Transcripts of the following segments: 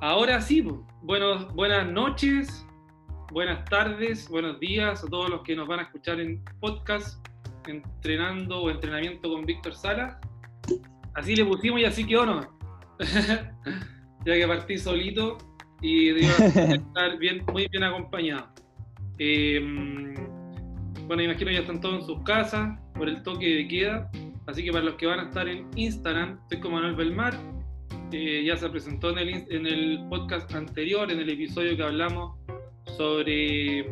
Ahora sí, bueno, buenas noches, buenas tardes, buenos días a todos los que nos van a escuchar en podcast, entrenando o entrenamiento con Víctor Sala. Así le pusimos y así quedó, ¿no? ya que partí solito y digo, estar bien, muy bien acompañado. Em, bueno, imagino ya están todos en sus casas por el toque de queda. Así que para los que van a estar en Instagram, estoy con Manuel Belmar. Eh, ya se presentó en el, en el podcast anterior, en el episodio que hablamos sobre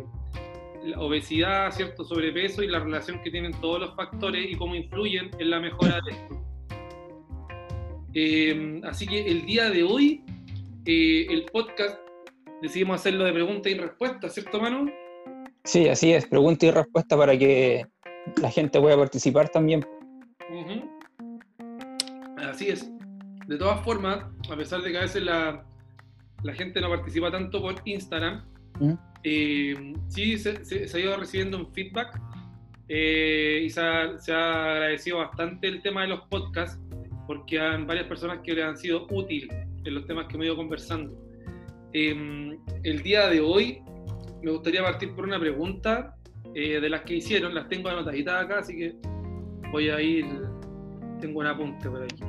la obesidad, cierto sobrepeso y la relación que tienen todos los factores y cómo influyen en la mejora de esto. Eh, así que el día de hoy, eh, el podcast, decidimos hacerlo de pregunta y respuesta, ¿cierto, Manu? Sí, así es, pregunta y respuesta para que la gente pueda participar también. Así es. De todas formas, a pesar de que a veces la, la gente no participa tanto por Instagram, ¿Mm? eh, sí se, ha ido recibiendo un feedback eh, y se ha, se ha, agradecido bastante el tema de los podcasts porque hay varias personas que le han sido útiles en los temas que me he ido conversando. Em, el día de hoy me gustaría partir por una pregunta eh, de las que hicieron, las tengo anotaditas acá, así que voy a ir, tengo un apunte por aquí.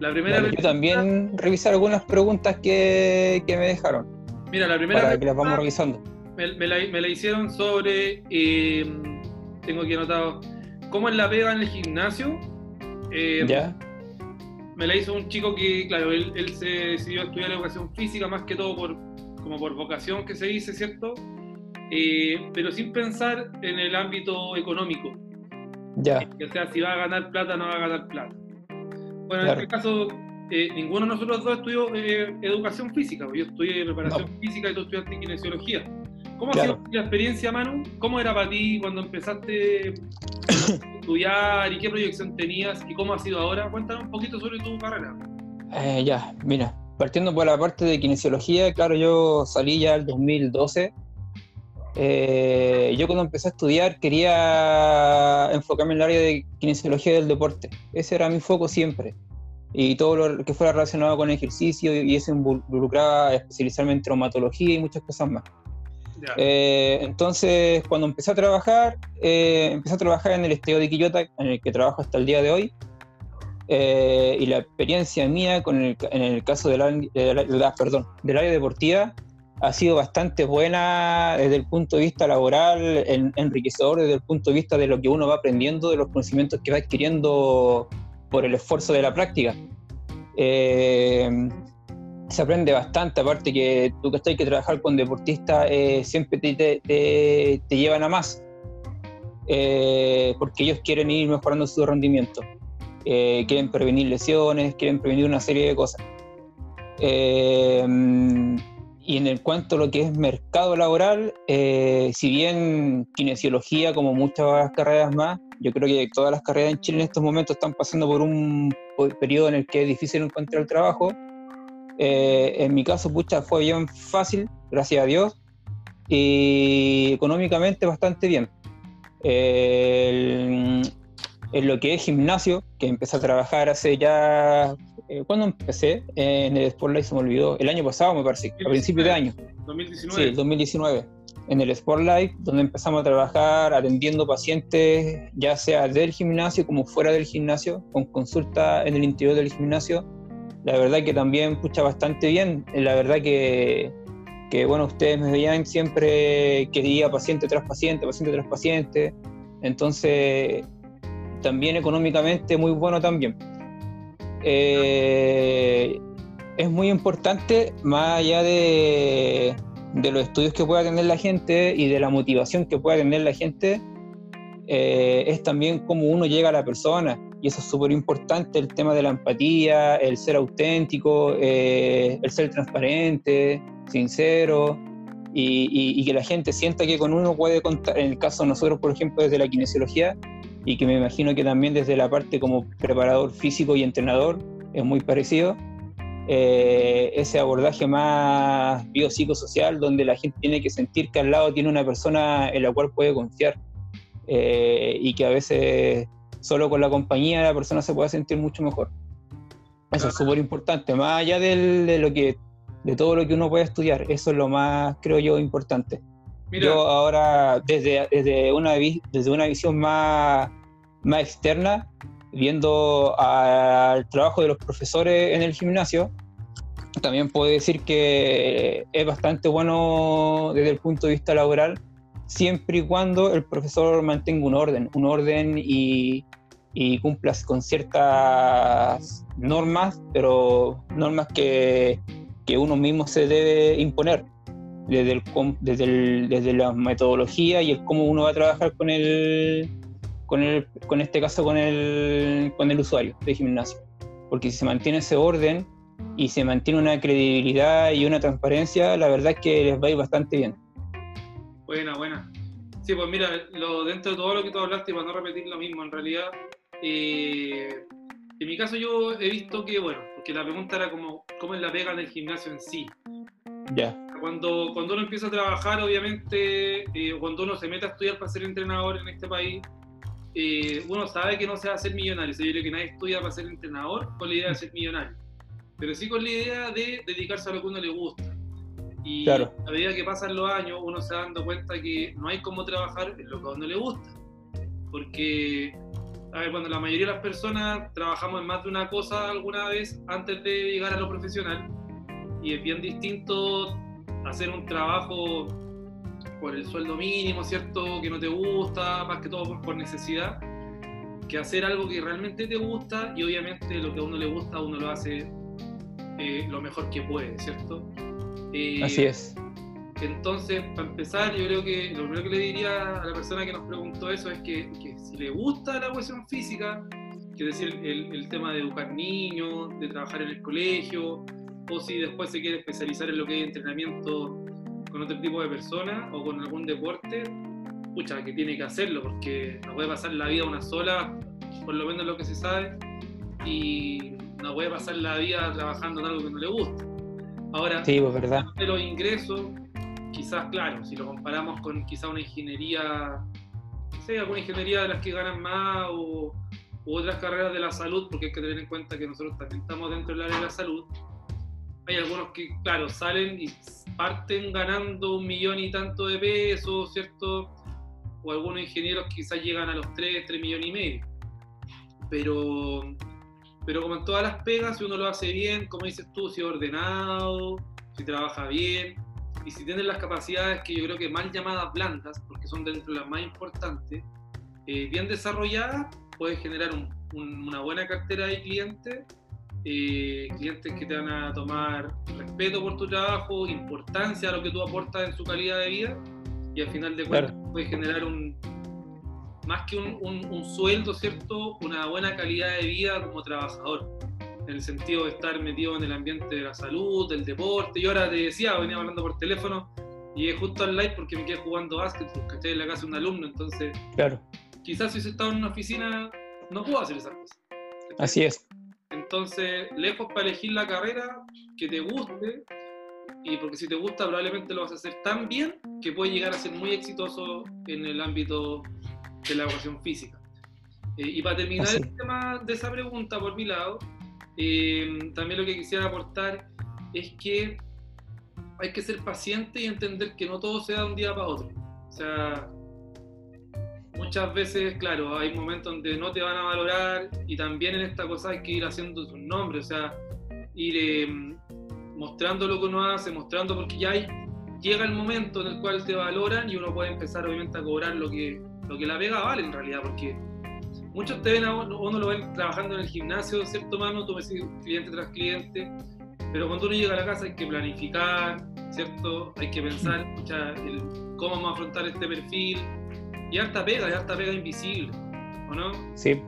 La primera Yo también revisar algunas preguntas que, que, me dejaron. Mira, la primera para que las vamos revisando. Me, me, la, me la, hicieron sobre, em, tengo aquí anotado, ¿cómo es la pega en el gimnasio? Em, ya me la hizo un chico que, claro, él, se decidió estudiar educación física más que todo por, como por vocación que se dice, ¿cierto? Eh, pero sin pensar en el ámbito económico. Ya. Eh, o sea, si va a ganar plata, no va a ganar plata. Bueno, en este caso, eh, ninguno de nosotros dos estudió educación física. Yo estudié preparación física y tú estudiaste kinesiología. ¿Cómo ha sido la experiencia, Manu? ¿Cómo era para ti cuando empezaste estudiar y qué proyección tenías y cómo ha sido ahora. Cuéntanos un poquito sobre tu carrera. Eh, ya, mira, partiendo por la parte de kinesiología, claro, yo salí ya el 2012. Eh, yo cuando empecé a estudiar quería enfocarme en el área de kinesiología del deporte. Ese era mi foco siempre. Y todo lo que fuera relacionado con ejercicio y eso involucraba especializarme en traumatología y muchas cosas más. Eh, entonces, cuando empecé a trabajar, eh, empecé a trabajar en el estadio de Quillota, en el que trabajo hasta el día de hoy. Eh, y la experiencia mía con el, en el caso del, perdón, del área deportiva ha sido bastante buena desde el punto de vista laboral, enriquecedor desde el punto de vista de lo que uno va aprendiendo, de los conocimientos que va adquiriendo por el esfuerzo de la práctica se aprende bastante, aparte que tú que estás que trabajar con deportistas eh, siempre te, te, llevan a más, eh, porque ellos quieren ir mejorando su rendimiento, eh, quieren prevenir lesiones, quieren prevenir una serie de cosas. Y en el cuanto a lo que es mercado laboral, si bien kinesiología, como muchas carreras más, yo creo que todas las carreras en Chile en estos momentos están pasando por un periodo en el que es difícil encontrar trabajo, eh, en mi caso, pucha, fue bien fácil, gracias a Dios, y económicamente bastante bien. en lo que es gimnasio, que empecé a trabajar hace ya. Eh, ¿Cuándo empecé? en el Spotlight se me olvidó. El año pasado, me parece, a principios de año. 2019. Sí, 2019. En el Spotlight, donde empezamos a trabajar atendiendo pacientes, ya sea del gimnasio como fuera del gimnasio, con consulta en el interior del gimnasio la verdad que también escucha bastante bien. La verdad que, que, bueno, ustedes me veían siempre que iba paciente tras paciente, paciente tras paciente. Entonces, también económicamente muy bueno también. Eh, es muy importante, más allá de, de, los estudios que pueda tener la gente y de la motivación que pueda tener la gente, eh, es también cómo uno llega a la persona. Y eso es súper importante, el tema de la empatía, el ser auténtico, eh, el ser transparente, sincero, y, que la gente sienta que con uno puede contar, en el caso de nosotros, por ejemplo, desde la kinesiología, y que me imagino que también desde la parte como preparador físico y entrenador es muy parecido, eh, ese abordaje más biopsicosocial, donde la gente tiene que sentir que al lado tiene una persona en la cual puede confiar, eh, y que a veces solo con la compañía la persona se puede sentir mucho mejor. Eso es súper importante, más allá de lo que de todo lo que uno puede estudiar, eso es lo más, creo yo, importante. Yo ahora, desde, desde, una, desde una visión más, más externa, viendo al trabajo de los profesores en el gimnasio, también puedo decir que es bastante bueno desde el punto de vista laboral, siempre y cuando el profesor mantenga un orden, un orden y, y cumpla con ciertas normas, pero normas que, que uno mismo se debe imponer desde, el, desde, el, desde la metodología y el cómo uno va a trabajar con el, con el, con este caso con el, con el usuario de gimnasio. Porque si se mantiene ese orden, y se mantiene una credibilidad y una transparencia, la verdad es que les va a ir bastante bien. Buena, buena. Sí, pues mira, lo, dentro de todo lo que tú hablaste, para no repetir lo mismo, en realidad, eh, en mi caso yo he visto que, bueno, porque la pregunta era como, ¿cómo es la pega del gimnasio en sí? Ya. Cuando, cuando uno empieza a trabajar, obviamente, eh, cuando uno se mete a estudiar para ser entrenador en este país, eh, uno sabe que no se va a ser millonario. yo creo que nadie estudia para ser entrenador con la idea de ser millonario pero sí con la idea de dedicarse a lo que uno le gusta. Y a medida que pasan los años, uno se va dando cuenta que no hay cómo trabajar en lo que a uno le gusta. Porque, a ver, cuando la mayoría de las personas trabajamos en más de una cosa alguna vez antes de llegar a lo profesional, y es bien distinto hacer un trabajo por el sueldo mínimo, ¿cierto? Que no te gusta, más que todo por, por necesidad, que hacer algo que realmente te gusta y obviamente lo que a uno le gusta uno lo hace eh, lo mejor que puede, ¿cierto? Eh, Así es. Entonces, para empezar, yo creo que lo primero que le diría a la persona que nos preguntó eso es que, si le gusta la cuestión física, que es decir, el, tema de educar niños, de trabajar en el colegio, o si después se quiere especializar en lo que es entrenamiento con otro tipo de personas o con algún deporte, pucha, que tiene que hacerlo, porque no puede pasar la vida una sola, por lo menos lo que se sabe, y no puede pasar la vida trabajando en algo que no le gusta. Ahora, sí, pues, verdad. de los ingresos, quizás, claro, si lo comparamos con quizás una ingeniería, no sé, alguna ingeniería de las que ganan más o u otras carreras de la salud, porque hay que tener en cuenta que nosotros también estamos dentro del área de la salud. Hay algunos que, claro, salen y parten ganando un millón y tanto de pesos, ¿cierto? O algunos ingenieros quizás llegan a los 3, 3 millones y medio. Pero pero como en todas las pegas, si uno lo hace bien, como dices tú, si es ordenado, si trabaja bien, y si tiene las capacidades que yo creo que mal llamadas blandas, porque son dentro de las más importantes, eh, bien desarrolladas, puedes generar una buena cartera de clientes, eh, clientes que te van a tomar respeto por tu trabajo, importancia a lo que tú aportas en su calidad de vida, y al final de cuentas puedes generar un, más que un, sueldo, ¿cierto? Una buena calidad de vida como trabajador, en el sentido de estar metido en el ambiente de la salud, del deporte. Yo ahora te decía, venía hablando por teléfono, y es justo al live porque me quedé jugando básquet, porque estoy en la casa de un alumno, entonces claro. quizás si hubiese estado en una oficina no puedo hacer esas cosas. Así es. Entonces, lejos para elegir la carrera que te guste, y porque si te gusta probablemente lo vas a hacer tan bien que puedes llegar a ser muy exitoso en el ámbito de la educación física. Eh, y para terminar el tema de esa pregunta por mi lado, eh, también lo que quisiera aportar es que hay que ser paciente y entender que no todo se da de un día para otro. O sea, muchas veces, claro, hay momentos donde no te van a valorar y también en esta cosa hay que ir haciendo sus nombres, o sea, ir eh, mostrando lo que uno hace, mostrando porque ya hay, llega el momento en el cual te valoran y uno puede empezar obviamente a cobrar lo que, lo que la pega vale en realidad, porque muchos te ven a uno, lo ven trabajando en el gimnasio, cierto mano, tú ves cliente tras cliente, pero cuando uno llega a la casa hay que planificar, ¿cierto? Hay que pensar cómo vamos a afrontar este perfil, y harta pega, y harta pega invisible, ¿o no? Sí,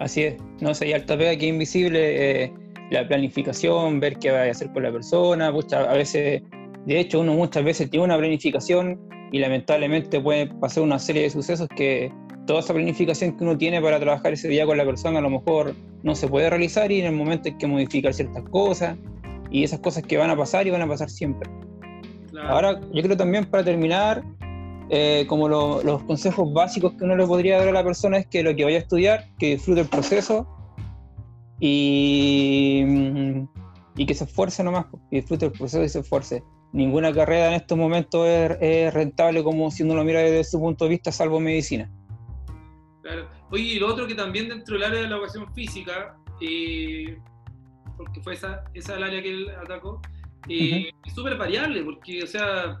así es. No sé, y harta pega que invisible, eh, la planificación, ver qué va a hacer con la persona, a veces, de hecho, uno muchas veces tiene una planificación y lamentablemente puede pasar una serie de sucesos que toda esa planificación que uno tiene para trabajar ese día con la persona a lo mejor no se puede realizar y en el momento hay que modificar ciertas cosas y esas cosas que van a pasar y van a pasar siempre. Ahora, yo creo también para terminar, eh, como los consejos básicos que uno le podría dar a la persona es que lo que vaya a estudiar, que disfrute el proceso, y, mm, y que se esfuerce nomás, que disfrute el proceso y se esfuerce. Ninguna carrera en estos momentos es, rentable como si uno lo mira desde su punto de vista, salvo medicina. Claro. Oye, y lo otro que también dentro del área de la educación física, eh, porque fue esa, esa el área que él atacó, eh, es súper variable, porque, o sea,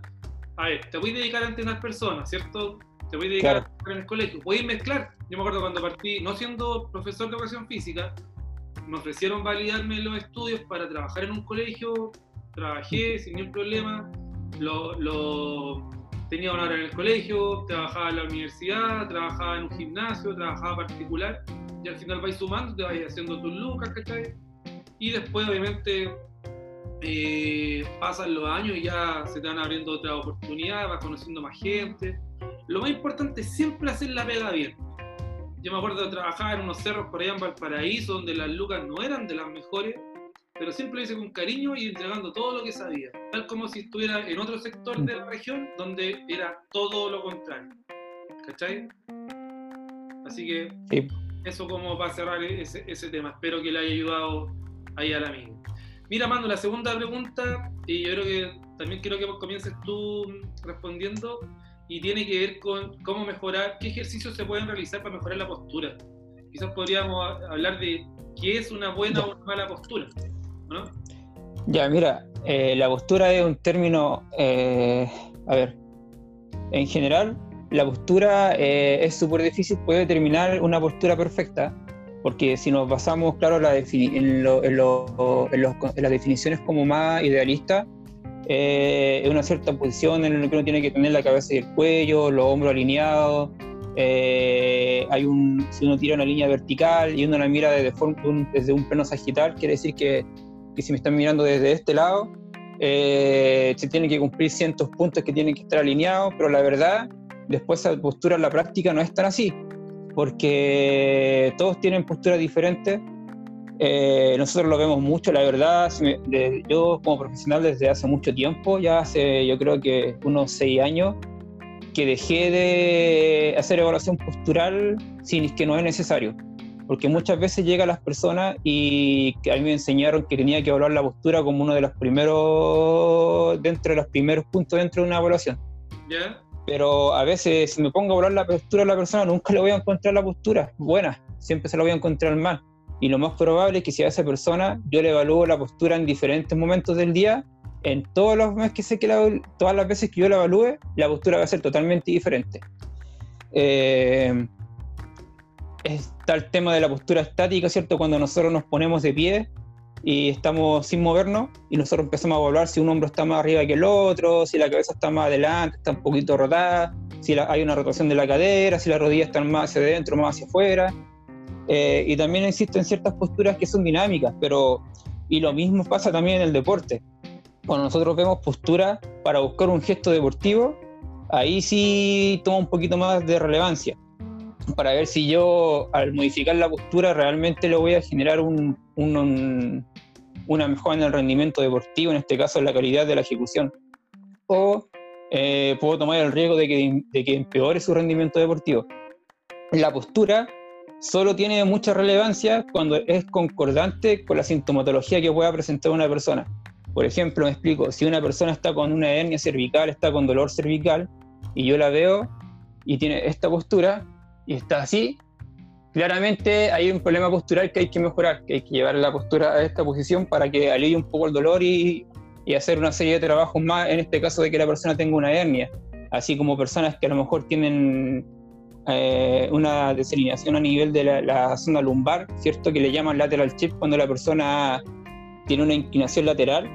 a ver, te voy a dedicar a entrenar personas, ¿cierto? Te voy a dedicar a trabajar en el colegio. Voy a mezclar. Yo me acuerdo cuando partí, no siendo profesor de educación física, me ofrecieron validarme los estudios para trabajar en un colegio, trabajé sin ningún problema, lo, tenía una hora en el colegio, trabajaba en la universidad, trabajaba en un gimnasio, trabajaba particular, y al final vais sumando, te vais haciendo tus lucas, ¿cachai? Y después, obviamente, eh, pasan los años y ya se te van abriendo otras oportunidades, vas conociendo más gente. Lo más importante es siempre hacer la pega bien. Yo me acuerdo de trabajar en unos cerros por allá en Valparaíso, donde las lucas no eran de las mejores, pero siempre lo hice con cariño y entregando todo lo que sabía, tal como si estuviera en otro sector de la región donde era todo lo contrario. ¿Cachai? Así que eso como para cerrar ese, ese, tema. Espero que le haya ayudado ahí al amigo. Mira, Mando, la segunda pregunta, y yo creo que también quiero que comiences tú respondiendo, y tiene que ver con cómo mejorar, qué ejercicios se pueden realizar para mejorar la postura. Quizás podríamos hablar de qué es una buena o una mala postura. ¿no? Ya, mira, eh, la postura es un término, eh, a ver, en general, la postura eh, es súper difícil poder determinar una postura perfecta, porque si nos basamos, claro, la en, las definiciones como más idealistas, eh, una cierta posición en la que uno tiene que tener la cabeza y el cuello, los hombros alineados. Eh, hay un, si uno tira una línea vertical y uno la mira desde, un, desde un plano sagital, quiere decir que, que, si me están mirando desde este lado, eh, se tienen que cumplir cientos puntos que tienen que estar alineados, pero la verdad, después esa postura en la práctica no es tan así, porque todos tienen posturas diferentes eh, nosotros lo vemos mucho, la verdad. yo como profesional desde hace mucho tiempo, ya hace yo creo que unos seis años, que dejé de hacer evaluación postural sin que no es necesario. Porque muchas veces llegan las personas y a mí me enseñaron que tenía que evaluar la postura como uno de los primeros, dentro de los primeros puntos dentro de una evaluación. Pero a veces si me pongo a evaluar la postura de la persona, nunca le voy a encontrar la postura buena, siempre se la voy a encontrar mal y lo más probable es que si a esa persona yo le evalúo la postura en diferentes momentos del día, en todos los meses que sé que todas las veces que yo la evalúe, la postura va a ser totalmente diferente. Eh, está el tema de la postura estática, ¿cierto? Cuando nosotros nos ponemos de pie y estamos sin movernos y nosotros empezamos a evaluar si un hombro está más arriba que el otro, si la cabeza está más adelante, está un poquito rotada, si hay una rotación de la cadera, si las rodillas están más hacia adentro, más hacia afuera. Eh, y también existen ciertas posturas que son dinámicas, pero y lo mismo pasa también en el deporte. Cuando nosotros vemos posturas para buscar un gesto deportivo, ahí sí toma un poquito más de relevancia, para ver si yo al modificar la postura realmente le voy a generar un, una mejora en el rendimiento deportivo, en este caso en la calidad de la ejecución. O eh, puedo tomar el riesgo de que, de que empeore su rendimiento deportivo. La postura solo tiene mucha relevancia cuando es concordante con la sintomatología que pueda presentar una persona. Por ejemplo, me explico, si una persona está con una hernia cervical, está con dolor cervical, y yo la veo y tiene esta postura y está así, claramente hay un problema postural que hay que mejorar, que hay que llevar la postura a esta posición para que alivie un poco el dolor y, hacer una serie de trabajos más, en este caso de que la persona tenga una hernia, así como personas que a lo mejor tienen eh, una desalineación a nivel de la, zona lumbar, ¿cierto? Que le llaman lateral chip cuando la persona tiene una inclinación lateral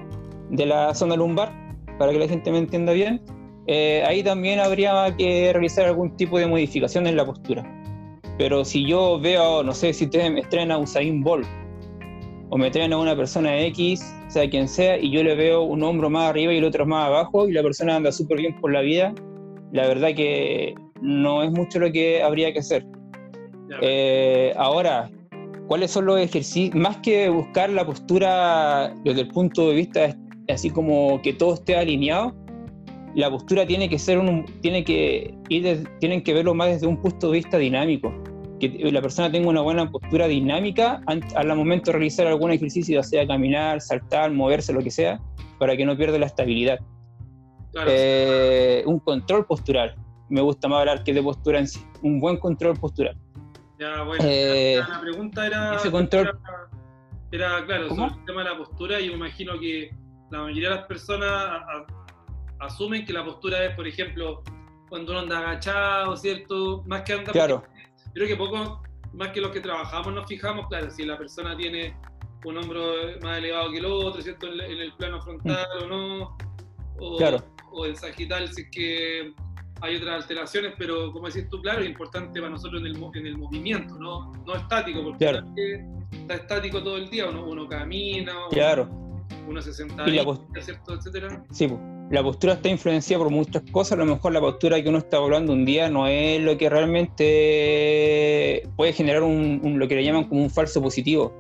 de la zona lumbar, para que la gente me entienda bien. Eh, ahí también habría que realizar algún tipo de modificación en la postura. Pero si yo veo, no sé, si ustedes me traen a Usain Bolt o me traen a una persona X, sea quien sea, y yo le veo un hombro más arriba y el otro más abajo, y la persona anda súper bien por la vida, la verdad que no es mucho lo que habría que hacer. Eh, ahora, ¿cuáles son los ejercicios? Más que buscar la postura desde el punto de vista así como que todo esté alineado, la postura tiene que ser un, tiene que ir tienen que verlo más desde un punto de vista dinámico. Que la persona tenga una buena postura dinámica al momento de realizar algún ejercicio, ya sea caminar, saltar, moverse, lo que sea, para que no pierda la estabilidad. Eh, un control postural. Me gusta más hablar que de postura en sí. Un buen control postural. Ya, bueno, eh, la pregunta era. Ese control. Era, claro, sobre el tema de la postura. Y me imagino que la mayoría de las personas asumen que la postura es, por ejemplo, cuando uno anda agachado, ¿cierto? Más que anda. Claro. Creo que poco, más que los que trabajamos, nos fijamos, claro, si la persona tiene un hombro más elevado que el otro, ¿cierto? En, el plano frontal o no. O, claro. o en sagital, si es que hay otras alteraciones, pero como decís tú, claro, es importante para nosotros en el, en el movimiento, ¿no? no estático, porque está estático todo el día, uno, uno camina, claro. uno se sienta ahí, ¿cierto? Etcétera. Sí, pues la postura está influenciada por muchas cosas, a lo mejor la postura que uno está hablando un día no es lo que realmente puede generar un, lo que le llaman como un falso positivo,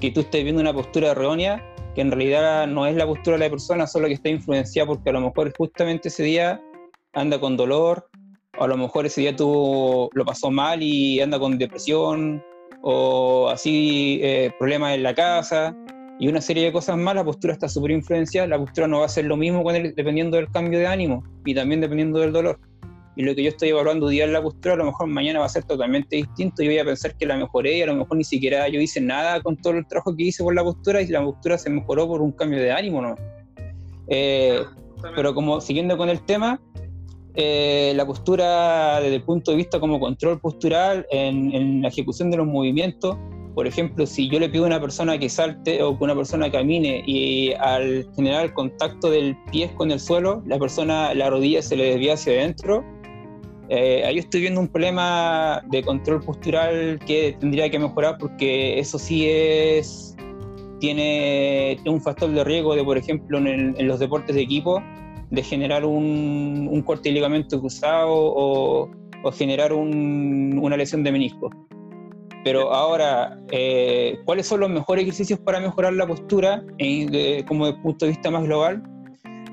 que tú estés viendo una postura errónea que en realidad no es la postura de la persona, solo que está influenciada porque a lo mejor justamente ese día anda con dolor, o a lo mejor ese día tuvo, lo pasó mal y anda con depresión, o así eh, problemas en la casa, y una serie de cosas más, la postura está súper influenciada, la postura no va a ser lo mismo con dependiendo del cambio de ánimo y también dependiendo del dolor. Y lo que yo estoy evaluando día en la postura, a lo mejor mañana va a ser totalmente distinto. y voy a pensar que la mejoré y a lo mejor ni siquiera yo hice nada con todo el trabajo que hice por la postura y la postura se mejoró por un cambio de ánimo, ¿no? Eh, pero como siguiendo con el tema, eh, la postura desde el punto de vista como control postural en, en la ejecución de los movimientos, por ejemplo, si yo le pido a una persona que salte o que una persona camine y al generar el contacto del pie con el suelo, la persona, la rodilla se le desvía hacia adentro, eh, ahí estoy viendo un problema de control postural que tendría que mejorar porque eso sí es tiene un factor de riesgo de, por ejemplo, en, los deportes de equipo, de generar un, corte de ligamento cruzado o, generar una lesión de menisco. Pero ahora, eh, ¿cuáles son los mejores ejercicios para mejorar la postura como desde el punto de vista más global?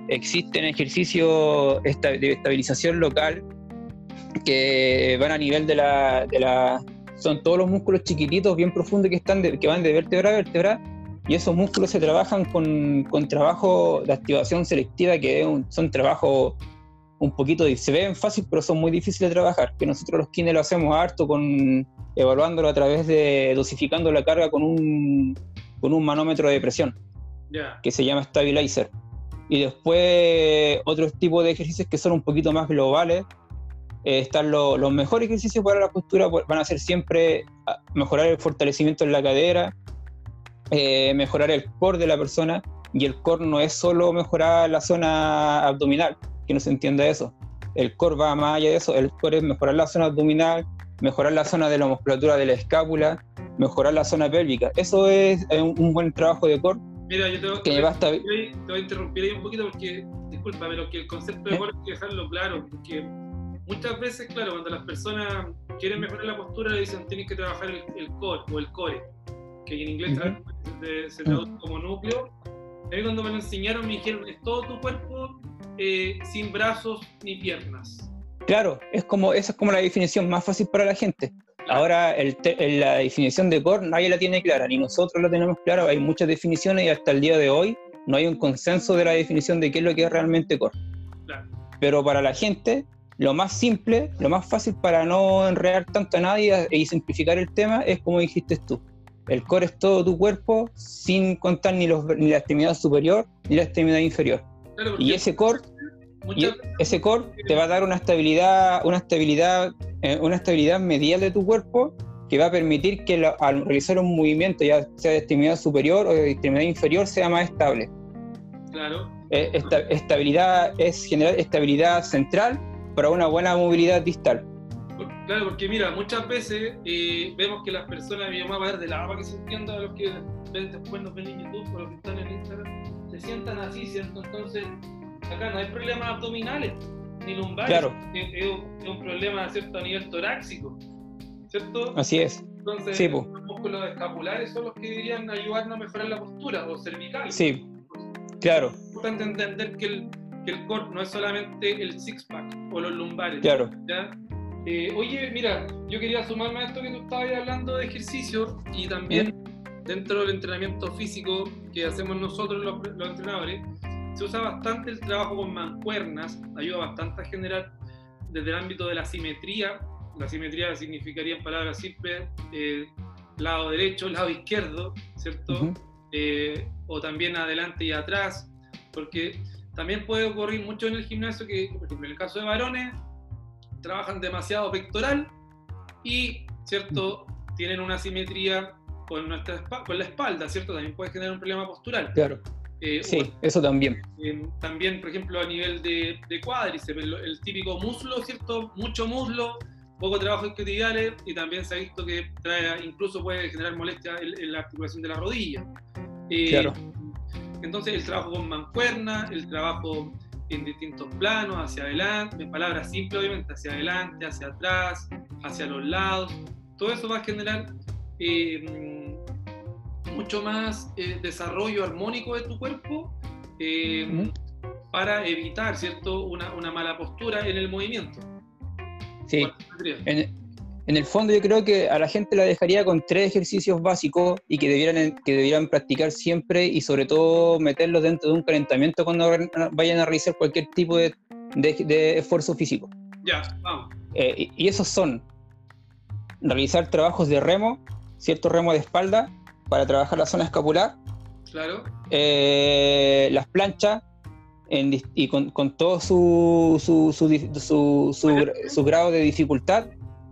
Existen ejercicios de estabilización local que van a nivel de la, de la son todos los músculos chiquititos, bien profundos que, están que van de vértebra a vértebra, y esos músculos se trabajan con, con trabajo de activación selectiva, que son trabajos un poquito, se ven fácil, pero son muy difíciles de trabajar, que nosotros los kines lo hacemos harto con evaluándolo a través de dosificando la carga con un, con un manómetro de presión, que se llama Stabilizer. Y después otros tipos de ejercicios que son un poquito más globales. Eh, están los mejores ejercicios para la postura, pues, van a ser siempre ah, mejorar el fortalecimiento en la cadera, eh, mejorar el core de la persona, y el core no es solo mejorar la zona abdominal, que no se entienda eso. El core va más allá de eso, el core es mejorar la zona abdominal, mejorar la zona de la musculatura de la escápula, mejorar la zona pélvica. Eso es un, buen trabajo de core. Mira, yo te, que te, te, voy a interrumpir ahí un poquito porque, disculpa, pero que el concepto de ¿Eh? core hay que dejarlo claro, porque muchas veces, claro, cuando las personas quieren mejorar la postura, le dicen tienes que trabajar el, core o el core, que en inglés se, traduce como núcleo. A mí cuando me lo enseñaron me dijeron, es todo tu cuerpo eh, sin brazos ni piernas. Claro, es como, esa es como la definición más fácil para la gente. Ahora, el la definición de core nadie la tiene clara, ni nosotros la tenemos clara. Hay muchas definiciones y hasta el día de hoy no hay un consenso de la definición de qué es lo que es realmente core. Pero para la gente, lo más simple, lo más fácil para no enredar tanto a nadie y simplificar el tema es como dijiste tú. El core es todo tu cuerpo sin contar ni, los, ni la extremidad superior ni la extremidad inferior. y ese core y ese core te va a dar una estabilidad, una estabilidad, eh, una estabilidad medial de tu cuerpo que va a permitir que al realizar un movimiento, ya sea de extremidad superior o de extremidad inferior, sea más estable. Claro. Eh, esta, estabilidad es generar estabilidad central para una buena movilidad distal. Claro, porque mira, muchas veces eh, vemos que las personas, mi mamá va a ver de la agua que se entienda, los que ven, después nos ven en YouTube o los que están en Instagram, se sientan así, ¿cierto? Entonces acá no hay problemas abdominales ni lumbares. Claro. Es, un problema ¿cierto? a nivel torácico. ¿Cierto? Así es. Entonces, los músculos escapulares son los que deberían ayudarnos a mejorar la postura, o cervicales. Sí, claro. Es importante entender que el, que el core no es solamente el six-pack o los lumbares. Claro. ¿ya? Eh, oye, mira, yo quería sumarme a esto que tú estabas hablando de ejercicio y también dentro del entrenamiento físico que hacemos nosotros los, los entrenadores, se usa bastante el trabajo con mancuernas, ayuda bastante a generar desde el ámbito de la simetría. La simetría significaría en palabras simples eh, lado derecho, lado izquierdo, ¿cierto? Eh, o también adelante y atrás, porque también puede ocurrir mucho en el gimnasio que, por ejemplo, en el caso de varones, trabajan demasiado pectoral y, ¿cierto? Tienen una simetría con, nuestra, con la espalda, ¿cierto? También puede generar un problema postural. Claro. Eh, sí, eso también. también, por ejemplo, a nivel de, de cuádriceps, el, típico muslo, ¿cierto? Mucho muslo, poco trabajo isquiotibiales y también se ha visto que trae, incluso puede generar molestia en, la articulación de la rodilla. Eh, claro. Entonces, el trabajo con mancuerna, el trabajo en distintos planos, hacia adelante, en palabras simples, obviamente, hacia adelante, hacia atrás, hacia los lados, todo eso va a generar. Mucho más eh, desarrollo armónico de tu cuerpo eh, para evitar, ¿cierto?, una, una, mala postura en el movimiento. Sí. En, el fondo yo creo que a la gente la dejaría con tres ejercicios básicos y que debieran, que debieran practicar siempre y sobre todo meterlos dentro de un calentamiento cuando vayan a realizar cualquier tipo de, de, esfuerzo físico. Ya, vamos. Eh, y esos son realizar trabajos de remo, cierto remo de espalda, para trabajar la zona escapular. Claro. Eh, las planchas y con, todo su, su, su, grado de dificultad.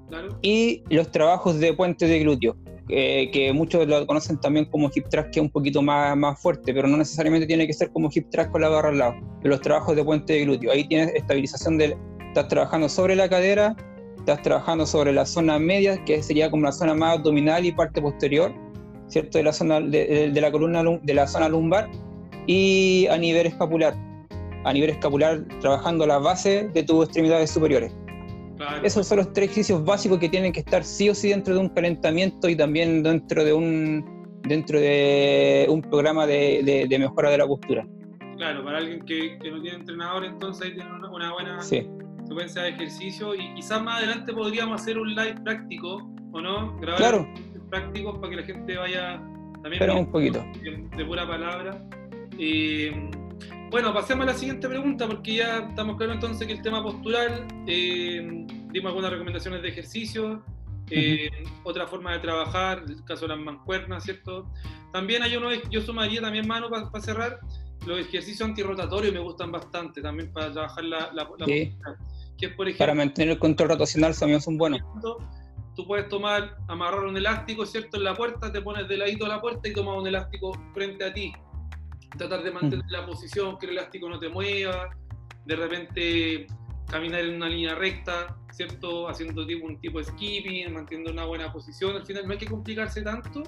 Claro. Y los trabajos de puente de glúteo, que muchos lo conocen también como hip thrust, que es un poquito más, más fuerte, pero no necesariamente tiene que ser como hip thrust con la barra al lado. Los trabajos de puente de glúteo, ahí tienes estabilización del. Estás trabajando sobre la cadera, estás trabajando sobre la zona media, que sería como la zona más abdominal y parte posterior ¿cierto? De la zona de, la columna de la zona lumbar y a nivel escapular. A nivel escapular, trabajando la base de tus extremidades superiores. Esos son los tres ejercicios básicos que tienen que estar sí o sí dentro de un calentamiento y también dentro de un dentro de un programa de, mejora de la postura. Claro, para alguien que, no tiene entrenador, entonces ahí tiene una, buena secuencia de ejercicio y quizás más adelante podríamos hacer un live práctico, ¿o no? Grabar claro prácticos para que la gente vaya también Pero un poquito. De, pura palabra. Eh, bueno, pasemos a la siguiente pregunta porque ya estamos claros entonces que el tema postural, eh, dimos algunas recomendaciones de ejercicio, eh, otra forma de trabajar, el caso de las mancuernas, ¿cierto? También hay uno, yo sumaría también mano para cerrar, los ejercicios antirrotatorios me gustan bastante también para trabajar la, la, que es por ejemplo, para mantener el control rotacional también son buenos tú puedes tomar, amarrar un elástico, ¿cierto? En la puerta, te pones de ladito a la puerta y tomas un elástico frente a ti. Tratar de mantener mm. la posición, que el elástico no te mueva, de repente caminar en una línea recta, ¿cierto? Haciendo tipo, un tipo de skipping, manteniendo una buena posición. Al final no hay que complicarse tanto.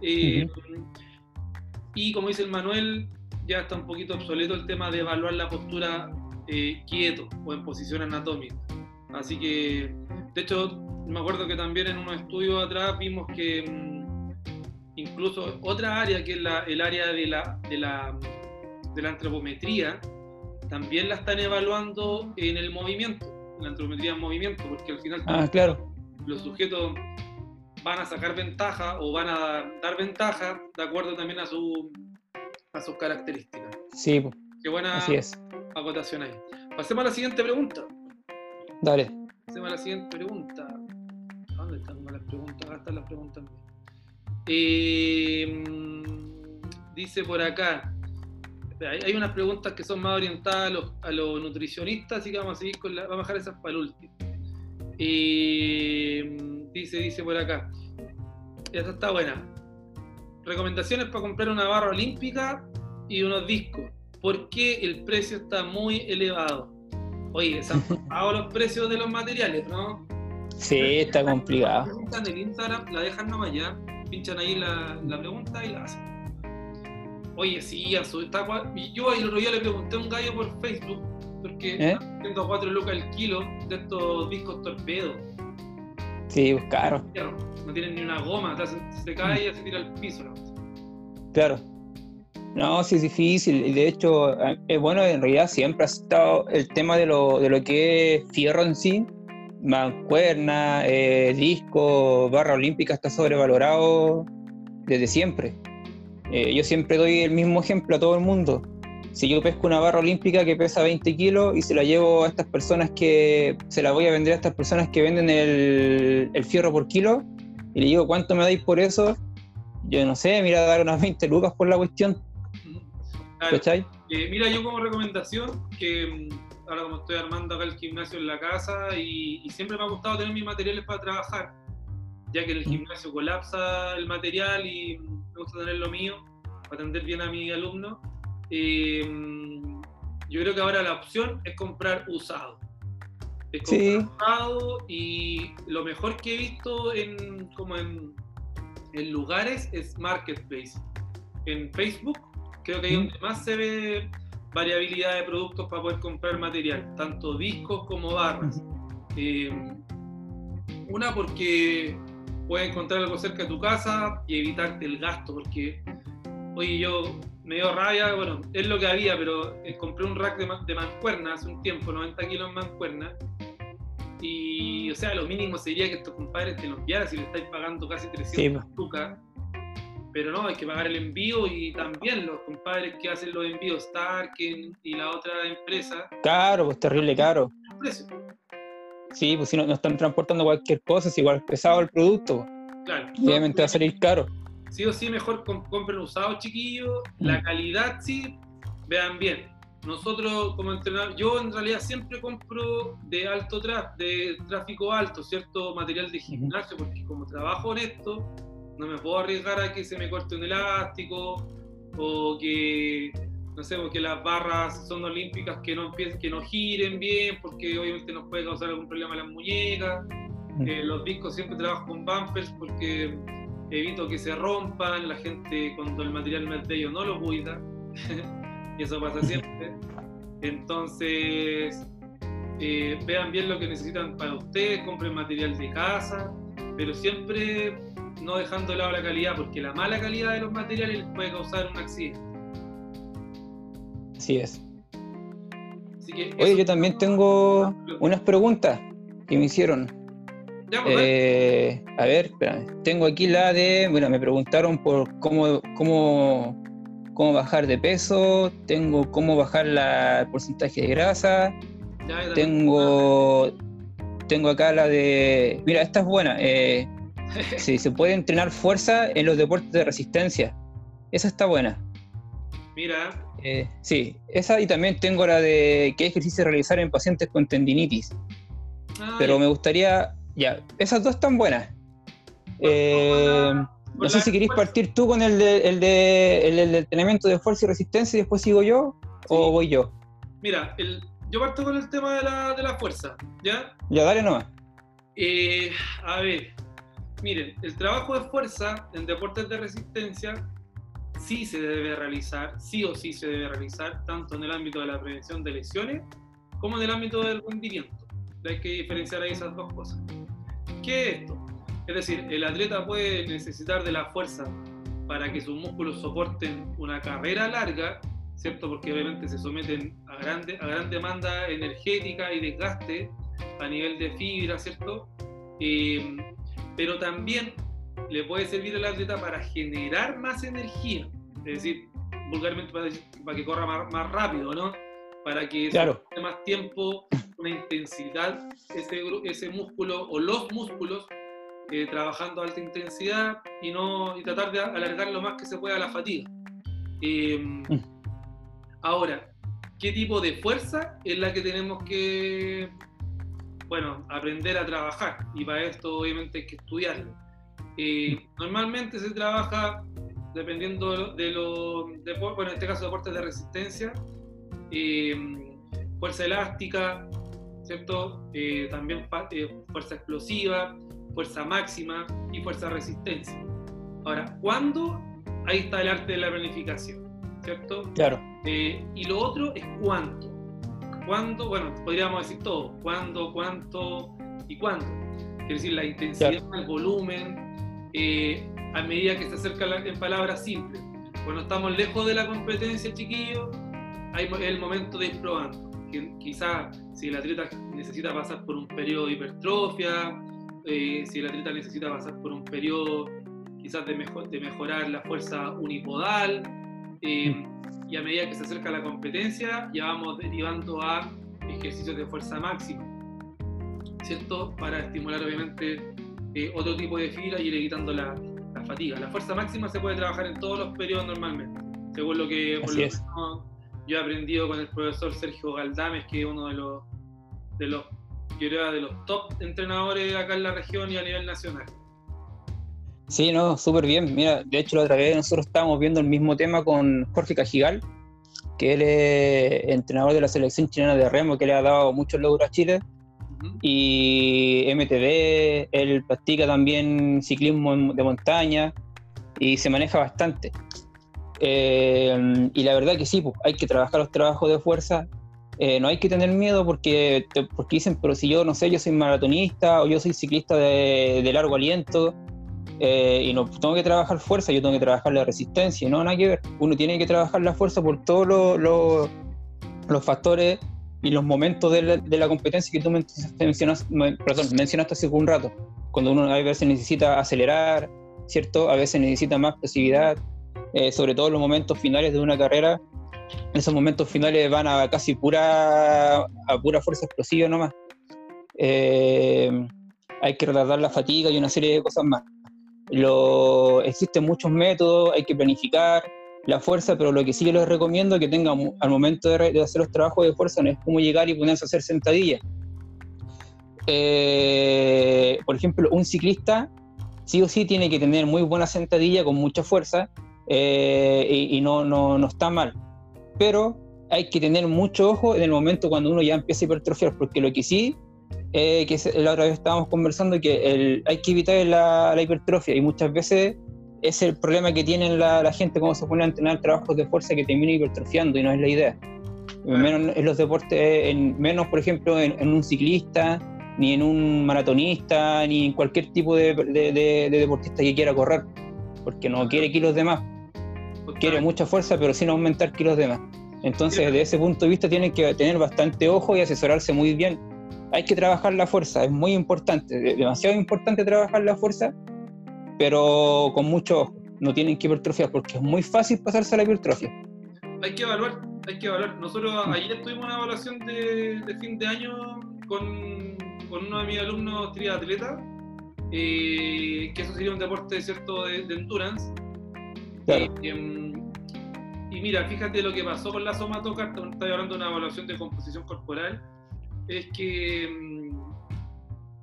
Eh, y como dice el Manuel, ya está un poquito obsoleto el tema de evaluar la postura eh, quieto o en posición anatómica. Así que, de hecho, me acuerdo que también en unos estudios atrás vimos que mm, incluso otra área, que es la, el área de la, de, la, de la antropometría, también la están evaluando en el movimiento, en la antropometría en movimiento, porque al final ah, claro. los sujetos van a sacar ventaja o van a dar ventaja de acuerdo también a, su, a sus características. Sí, qué buena así es. acotación ahí. Pasemos a la siguiente pregunta. Dale. Pasemos a la siguiente pregunta las preguntas? Están las preguntas. Eh, dice por acá, hay unas preguntas que son más orientadas a los, nutricionistas, así que vamos a seguir con la, vamos a dejar esas para el último. Eh, dice, dice por acá, esta está buena. Recomendaciones para comprar una barra olímpica y unos discos. ¿Por qué el precio está muy elevado? Oye, se han bajado los precios de los materiales, ¿no? Sí, está complicado. En el Instagram, la dejan nomás ya, pinchan ahí la, la pregunta y la hacen. Oye, sí, está, yo el otro día le pregunté a un gallo por Facebook, porque ¿Eh? tengo 4 lucas el kilo de estos discos torpedos. Sí, pues caro. No tienen ni una goma, se, cae y se tira al piso. Claro. No, sí es difícil. Y de hecho, eh, bueno, en realidad siempre ha estado el tema de lo, de lo que es fierro en sí mancuerna, eh, disco, barra olímpica está sobrevalorado desde siempre. Eh, yo siempre doy el mismo ejemplo a todo el mundo. Si yo pesco una barra olímpica que pesa 20 kilos y se la llevo a estas personas que se la voy a vender a estas personas que venden el, el fierro por kilo y le digo cuánto me dais por eso, yo no sé, mira, dar unas 20 lucas por la cuestión. Eh, mira, yo como recomendación, que mm, ahora como estoy armando acá el gimnasio en la casa y, siempre me ha gustado tener mis materiales para trabajar, ya que en el gimnasio colapsa el material y me gusta tener lo mío para atender bien a mi alumno. Eh, mm, yo creo que ahora la opción es comprar usado. Es comprar usado y lo mejor que he visto en, como en, en lugares es Marketplace. En Facebook creo que ahí donde más se ve variabilidad de productos para poder comprar material, tanto discos como barras. Eh, una porque puedes encontrar algo cerca de tu casa y evitarte el gasto, porque oye, yo me dio rabia, bueno, es lo que había, pero eh, compré un rack de, de, mancuerna hace un tiempo, 90 kilos en mancuerna, y o sea, lo mínimo sería que estos compadres te lo enviaran si le estáis pagando casi 300 lucas pero no, hay que pagar el envío y también los compadres que hacen los envíos, Stark y la otra empresa. Caro, pues terrible caro. Sí, pues si no, no, están transportando cualquier cosa, es igual pesado el producto. Claro. Obviamente va a salir caro. Sí o sí, mejor compren usado, chiquillos. La mm. calidad, sí, vean bien. Nosotros, como entrenador, yo en realidad siempre compro de alto tráfico, de tráfico alto, cierto material de gimnasio, porque como trabajo en esto, no me puedo arriesgar a que se me corte un elástico o que, no sé, porque las barras son olímpicas que no, que no giren bien porque obviamente nos puede causar algún problema a las muñecas. Mm. Eh, los discos siempre trabajo con bumpers porque evito que se rompan, la gente cuando el material no es de ellos no lo cuida y eso pasa siempre. Entonces, eh, vean bien lo que necesitan para ustedes, compren material de casa, pero siempre no dejando de lado la calidad, porque la mala calidad de los materiales puede causar un accidente. Así es. Oye, yo también tengo unas preguntas que me hicieron. Pues, eh, a ver, tengo aquí la de, bueno, me preguntaron por cómo, cómo, cómo bajar de peso, tengo cómo bajar la, el porcentaje de grasa, tengo, tengo acá la de, mira, esta es buena, eh, Sí, se puede entrenar fuerza en los deportes de resistencia. Esa está buena. Mira. Eh, sí, esa y también tengo la de qué ejercicio realizar en pacientes con tendinitis. Pero me gustaría, ya, esas dos están buenas. Eh, no sé si queréis partir tú con el de, el de, el, entrenamiento de fuerza y resistencia y después sigo yo o voy yo. Mira, yo parto con el tema de la, de la fuerza, ¿ya? Ya, dale nomás. Eh, a ver, Miren, el trabajo de fuerza en deportes de resistencia sí se debe realizar, sí o sí se debe realizar, tanto en el ámbito de la prevención de lesiones como en el ámbito del rendimiento. Hay que diferenciar ahí esas dos cosas. ¿Qué es esto? Es decir, el atleta puede necesitar de la fuerza para que sus músculos soporten una carrera larga, ¿cierto? Porque obviamente se someten a, grande, a gran demanda energética y desgaste a nivel de fibra, ¿cierto? Eh, pero también le puede servir al atleta para generar más energía, es decir, vulgarmente para, que corra más, rápido, ¿no? Para que claro. más tiempo, una intensidad, ese, ese músculo o los músculos eh, trabajando a alta intensidad y, no, y tratar de alargar lo más que se pueda la fatiga. Em, mm. Ahora, ¿qué tipo de fuerza es la que tenemos que bueno, aprender a trabajar y para esto obviamente hay que estudiarlo. Eh, normalmente se trabaja dependiendo de los bueno, en este caso deportes de resistencia, eh, fuerza elástica, ¿cierto? Eh, también fuerza explosiva, fuerza máxima y fuerza resistencia. Ahora, ¿cuándo? Ahí está el arte de la planificación, ¿cierto? Claro. y lo otro es cuánto. ¿Cuándo? Bueno, podríamos decir todo. ¿Cuándo, cuánto y cuándo? Quiere decir, la intensidad, el volumen, eh, a medida que se acerca en palabras simples. Cuando estamos lejos de la competencia, chiquillos, hay el momento de ir probando. que quizás si el atleta necesita pasar por un periodo de hipertrofia, eh, si el atleta necesita pasar por un periodo quizás de, mejor, de mejorar la fuerza unipodal, eh, y a medida que se acerca la competencia ya vamos derivando a ejercicios de fuerza máxima, ¿cierto? Para estimular obviamente eh, otro tipo de fibra y ir evitando la, la, fatiga. La fuerza máxima se puede trabajar en todos los periodos normalmente, según lo que, por lo yo he aprendido con el profesor Sergio Galdames, que es uno de los, de los, yo creo, de los top entrenadores acá en la región y a nivel nacional. Sí, no, súper bien. Mira, de hecho la otra vez nosotros estábamos viendo el mismo tema con Jorge Cajigal, que él es entrenador de la selección chilena de remo, que le ha dado muchos logros a Chile. Y MTV, él practica también ciclismo de montaña y se maneja bastante. Eh, y la verdad que sí, pues, hay que trabajar los trabajos de fuerza. Eh, no hay que tener miedo porque, porque dicen, pero si yo no sé, yo soy maratonista o yo soy ciclista de, largo aliento eh, y no tengo que trabajar fuerza, yo tengo que trabajar la resistencia. No, nada que ver. Uno tiene que trabajar la fuerza por todos los factores y los momentos de la, competencia que tú mencionas, perdón, mencionaste hace un rato. Cuando uno a veces necesita acelerar, ¿cierto? A veces necesita más pasividad eh, sobre todo en los momentos finales de una carrera, esos momentos finales van a casi pura, a pura fuerza explosiva nomás. Eh, hay que retardar la fatiga y una serie de cosas más. Lo, existen muchos métodos, hay que planificar la fuerza, pero lo que sí les recomiendo que tengan al momento de, hacer los trabajos de fuerza no es como llegar y ponerse a hacer sentadillas. Eh, por ejemplo, un ciclista sí o sí tiene que tener muy buena sentadilla con mucha fuerza eh, y, no, no, no, está mal. Pero hay que tener mucho ojo en el momento cuando uno ya empieza a hipertrofiar, porque lo que sí, eh, que la otra vez estábamos conversando, que el, hay que evitar la, la, hipertrofia y muchas veces es el problema que tienen la, la gente cuando se pone a entrenar trabajos de fuerza que termina hipertrofiando y no es la idea. Menos en los deportes, en, menos por ejemplo en, un ciclista, ni en un maratonista, ni en cualquier tipo de, de, de deportista que quiera correr, porque no quiere kilos de más quiere mucha fuerza, pero sin aumentar kilos de más. Entonces, desde ese punto de vista, tienen que tener bastante ojo y asesorarse muy bien. Hay que trabajar la fuerza, es muy importante, demasiado importante trabajar la fuerza, pero con mucho ojo. No tienen que hipertrofiar porque es muy fácil pasarse a la hipertrofia. Hay que evaluar, hay que evaluar. Nosotros ayer tuvimos una evaluación de, fin de año con, con, uno de mis alumnos triatletas, eh, que eso sería un deporte cierto de, de endurance Em, y mira, fíjate lo que pasó con la somatocarta, estoy hablando de una evaluación de composición corporal, es que,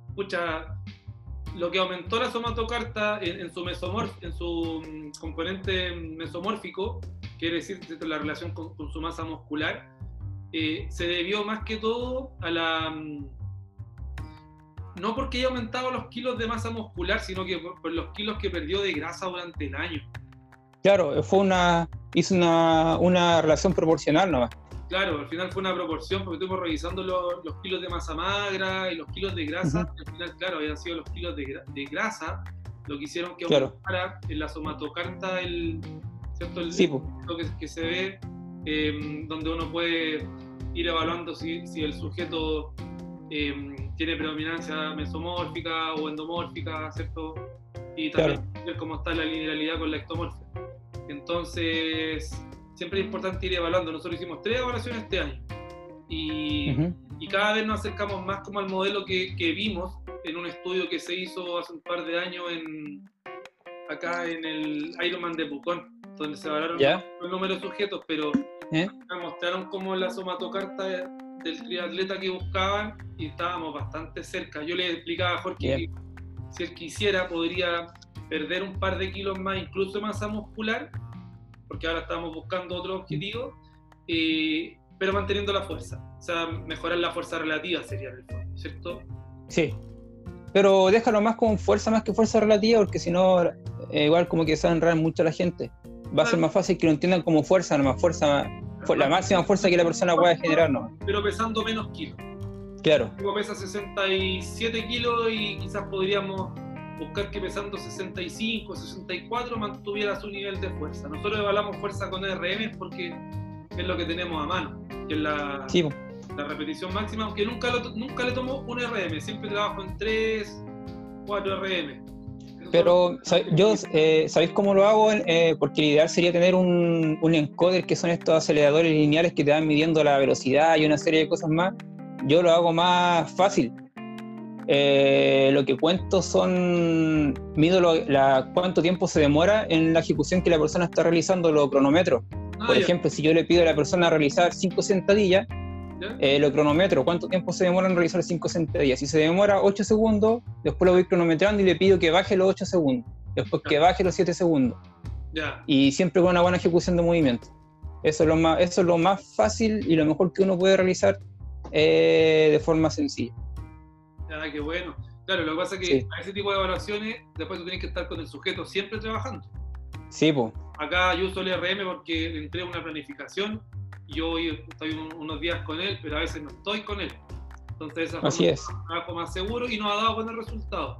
escucha, em, lo que aumentó la somatocarta en, su, mesomorf, en su mm, componente mesomórfico, quiere decir la relación con, su masa muscular, eh, se debió más que todo a la... Mm, no porque haya aumentado los kilos de masa muscular, sino que por los kilos que perdió de grasa durante el año. Claro, fue una, hizo una, una relación proporcional nomás. Claro, al final fue una proporción porque estuvimos revisando los, los kilos de masa magra y los kilos de grasa. al final, claro, habían sido los kilos de, de grasa lo que hicieron que aumentara en la somatocarta el, ¿cierto? el, lo que, que, se ve, em, donde uno puede ir evaluando si, si el sujeto em, tiene predominancia mesomórfica o endomórfica, ¿cierto? Y también ver cómo está la linealidad con la ectomorfia. Entonces, siempre es importante ir evaluando. Nosotros hicimos tres evaluaciones este año y, y cada vez nos acercamos más como al modelo que, que, vimos en un estudio que se hizo hace un par de años en, acá en el Ironman de Pucón, donde se evaluaron el número de sujetos, pero ¿Eh? mostraron como la somatocarta del triatleta que buscaban y estábamos bastante cerca. Yo le explicaba a Jorge que si él quisiera podría perder un par de kilos más, incluso masa muscular, porque ahora estamos buscando otro objetivo, eh, pero manteniendo la fuerza. O sea, mejorar la fuerza relativa sería el fondo, ¿cierto? Sí. Pero déjalo más con fuerza más que fuerza relativa, porque si no, eh, igual como que se va a enredar mucho la gente. Va a ser más fácil que lo entiendan como fuerza, no más fuerza, la máxima fuerza que la persona pueda generar, ¿no? Pero pesando menos kilos. Claro. Tipo pesa 67 kilos y quizás podríamos buscar que pesando 65, 64 mantuviera su nivel de fuerza. Nosotros evaluamos fuerza con RM porque es lo que tenemos a mano. Que la... Sí, la repetición máxima, aunque nunca, nunca le tomo un RM, siempre trabajo en 3, 4 RM. Pero yo, eh, ¿sabéis cómo lo hago? Eh, porque lo ideal sería tener un, un, encoder que son estos aceleradores lineales que te van midiendo la velocidad y una serie de cosas más. Yo lo hago más fácil. Eh, lo que cuento son, mido la, cuánto tiempo se demora en la ejecución que la persona está realizando los cronómetros. Ah, Por ejemplo, si yo le pido a la persona realizar 5 sentadillas, eh, lo cronometro, cuánto tiempo se demora en realizar 5 sentadillas. Si se demora 8 segundos, después lo voy cronometrando y le pido que baje los 8 segundos, después que baje los 7 segundos. Y siempre con una buena ejecución de movimiento. Eso es lo más, eso es lo más fácil y lo mejor que uno puede realizar eh, de forma sencilla. Ah, qué bueno. Claro, lo que pasa es que a ese tipo de evaluaciones, después tú tienes que estar con el sujeto siempre trabajando. Sí, pues. Acá yo uso el RM porque entré una planificación yo estoy unos días con él, pero a veces no estoy con él. Entonces, esa Así es. un trabajo más seguro y nos ha dado buenos resultados.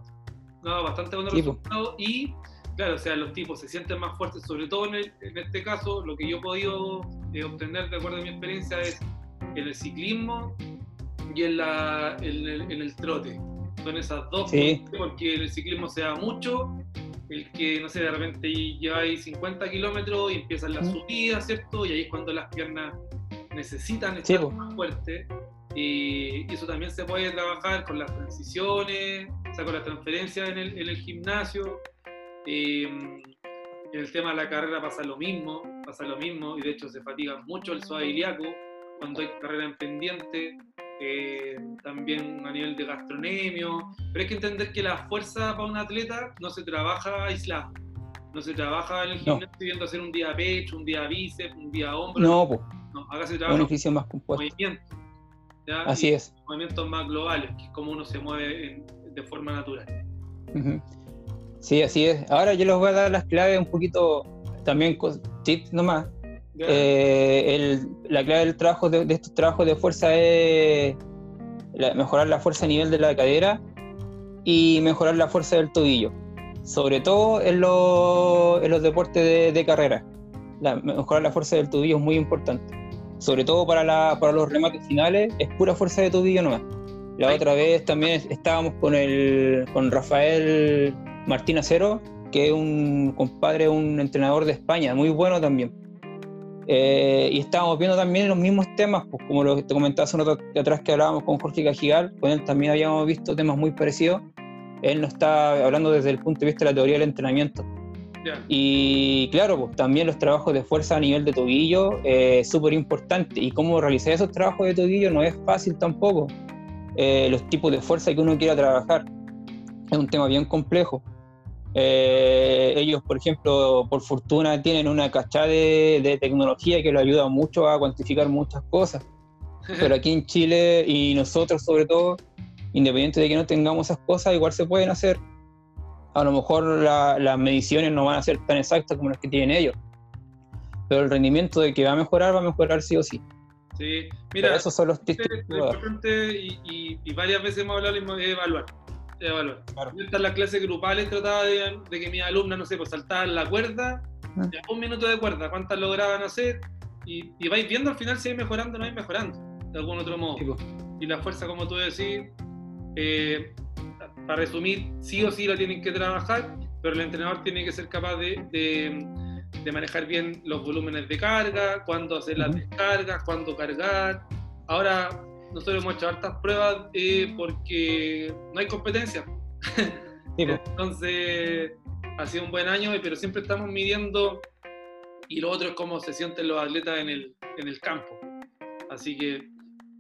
Nos ha dado bastante buenos resultados y, claro, o sea, los tipos se sienten más fuertes, sobre todo en, en este caso, lo que yo he podido eh, obtener de acuerdo a mi experiencia es en el ciclismo y en, la, en, el, en el trote. Son esas dos, sí. porque en el ciclismo se da mucho el que, no sé, de repente lleváis 50 kilómetros y empiezan las subidas, ¿cierto? Y ahí es cuando las piernas necesitan estar más fuertes. Y eso también se puede trabajar con las transiciones, o sea, con las transferencias en el, en el gimnasio. en el tema de la carrera pasa lo mismo, pasa lo mismo, y de hecho se fatiga mucho el suave ilíaco cuando hay carrera en pendiente. Eh, también a nivel de gastronemio, pero hay que entender que la fuerza para un atleta no se trabaja aislado, no se trabaja en el gimnasio viendo hacer un día pecho, un día bíceps, un día hombro. No, pues. No, acá se trabaja un más compuesto. movimiento. Así es. Movimientos más globales, que es como uno se mueve de forma natural. Sí, así es. Ahora yo les voy a dar las claves un poquito, también tips nomás, eh, la clave del trabajo de, estos trabajos de fuerza es mejorar la fuerza a nivel de la cadera y mejorar la fuerza del tobillo, sobre todo en, los deportes de, carrera. mejorar la fuerza del tobillo es muy importante, sobre todo para, para los remates finales, es pura fuerza de tobillo nomás. La otra vez también estábamos con, el, con Rafael Martín Acero, que es un compadre, un entrenador de España, muy bueno también eh, y estábamos viendo también los mismos temas, pues como lo que te comentaba hace un rato atrás que hablábamos con Jorge Cajigal, con él también habíamos visto temas muy parecidos. Él nos está hablando desde el punto de vista de la teoría del entrenamiento. Y claro, pues también los trabajos de fuerza a nivel de tobillo es eh, súper importante. Y cómo realizar esos trabajos de tobillo no es fácil tampoco. Eh, los tipos de fuerza que uno quiera trabajar es un tema bien complejo. Eh, ellos, por ejemplo, por fortuna tienen una cachada de, tecnología que los ayuda mucho a cuantificar muchas cosas. Pero aquí en Chile y nosotros sobre todo, independiente de que no tengamos esas cosas, igual se pueden hacer. A lo mejor las mediciones no van a ser tan exactas como las que tienen ellos. Pero el rendimiento de que va a mejorar, va a mejorar sí o sí. Sí, mira, esos son los tips. Es importante y, y, varias veces hemos hablado de evaluar evaluar. Claro. en las clases grupales trataba de, que mis alumnas, no sé, pues saltaban la cuerda, ah. un minuto de cuerda, cuántas lograban hacer, y, vais viendo al final si hay mejorando o no hay mejorando, de algún otro modo. Y la fuerza, como tú decís, eh, para resumir, sí o sí la tienen que trabajar, pero el entrenador tiene que ser capaz de, de, manejar bien los volúmenes de carga, cuándo hacer las descargas, cuándo cargar. Ahora, nosotros hemos hecho hartas pruebas eh, porque no hay competencia. Entonces, ha sido un buen año, pero siempre estamos midiendo y lo otro es cómo se sienten los atletas en el, en el campo. Así que...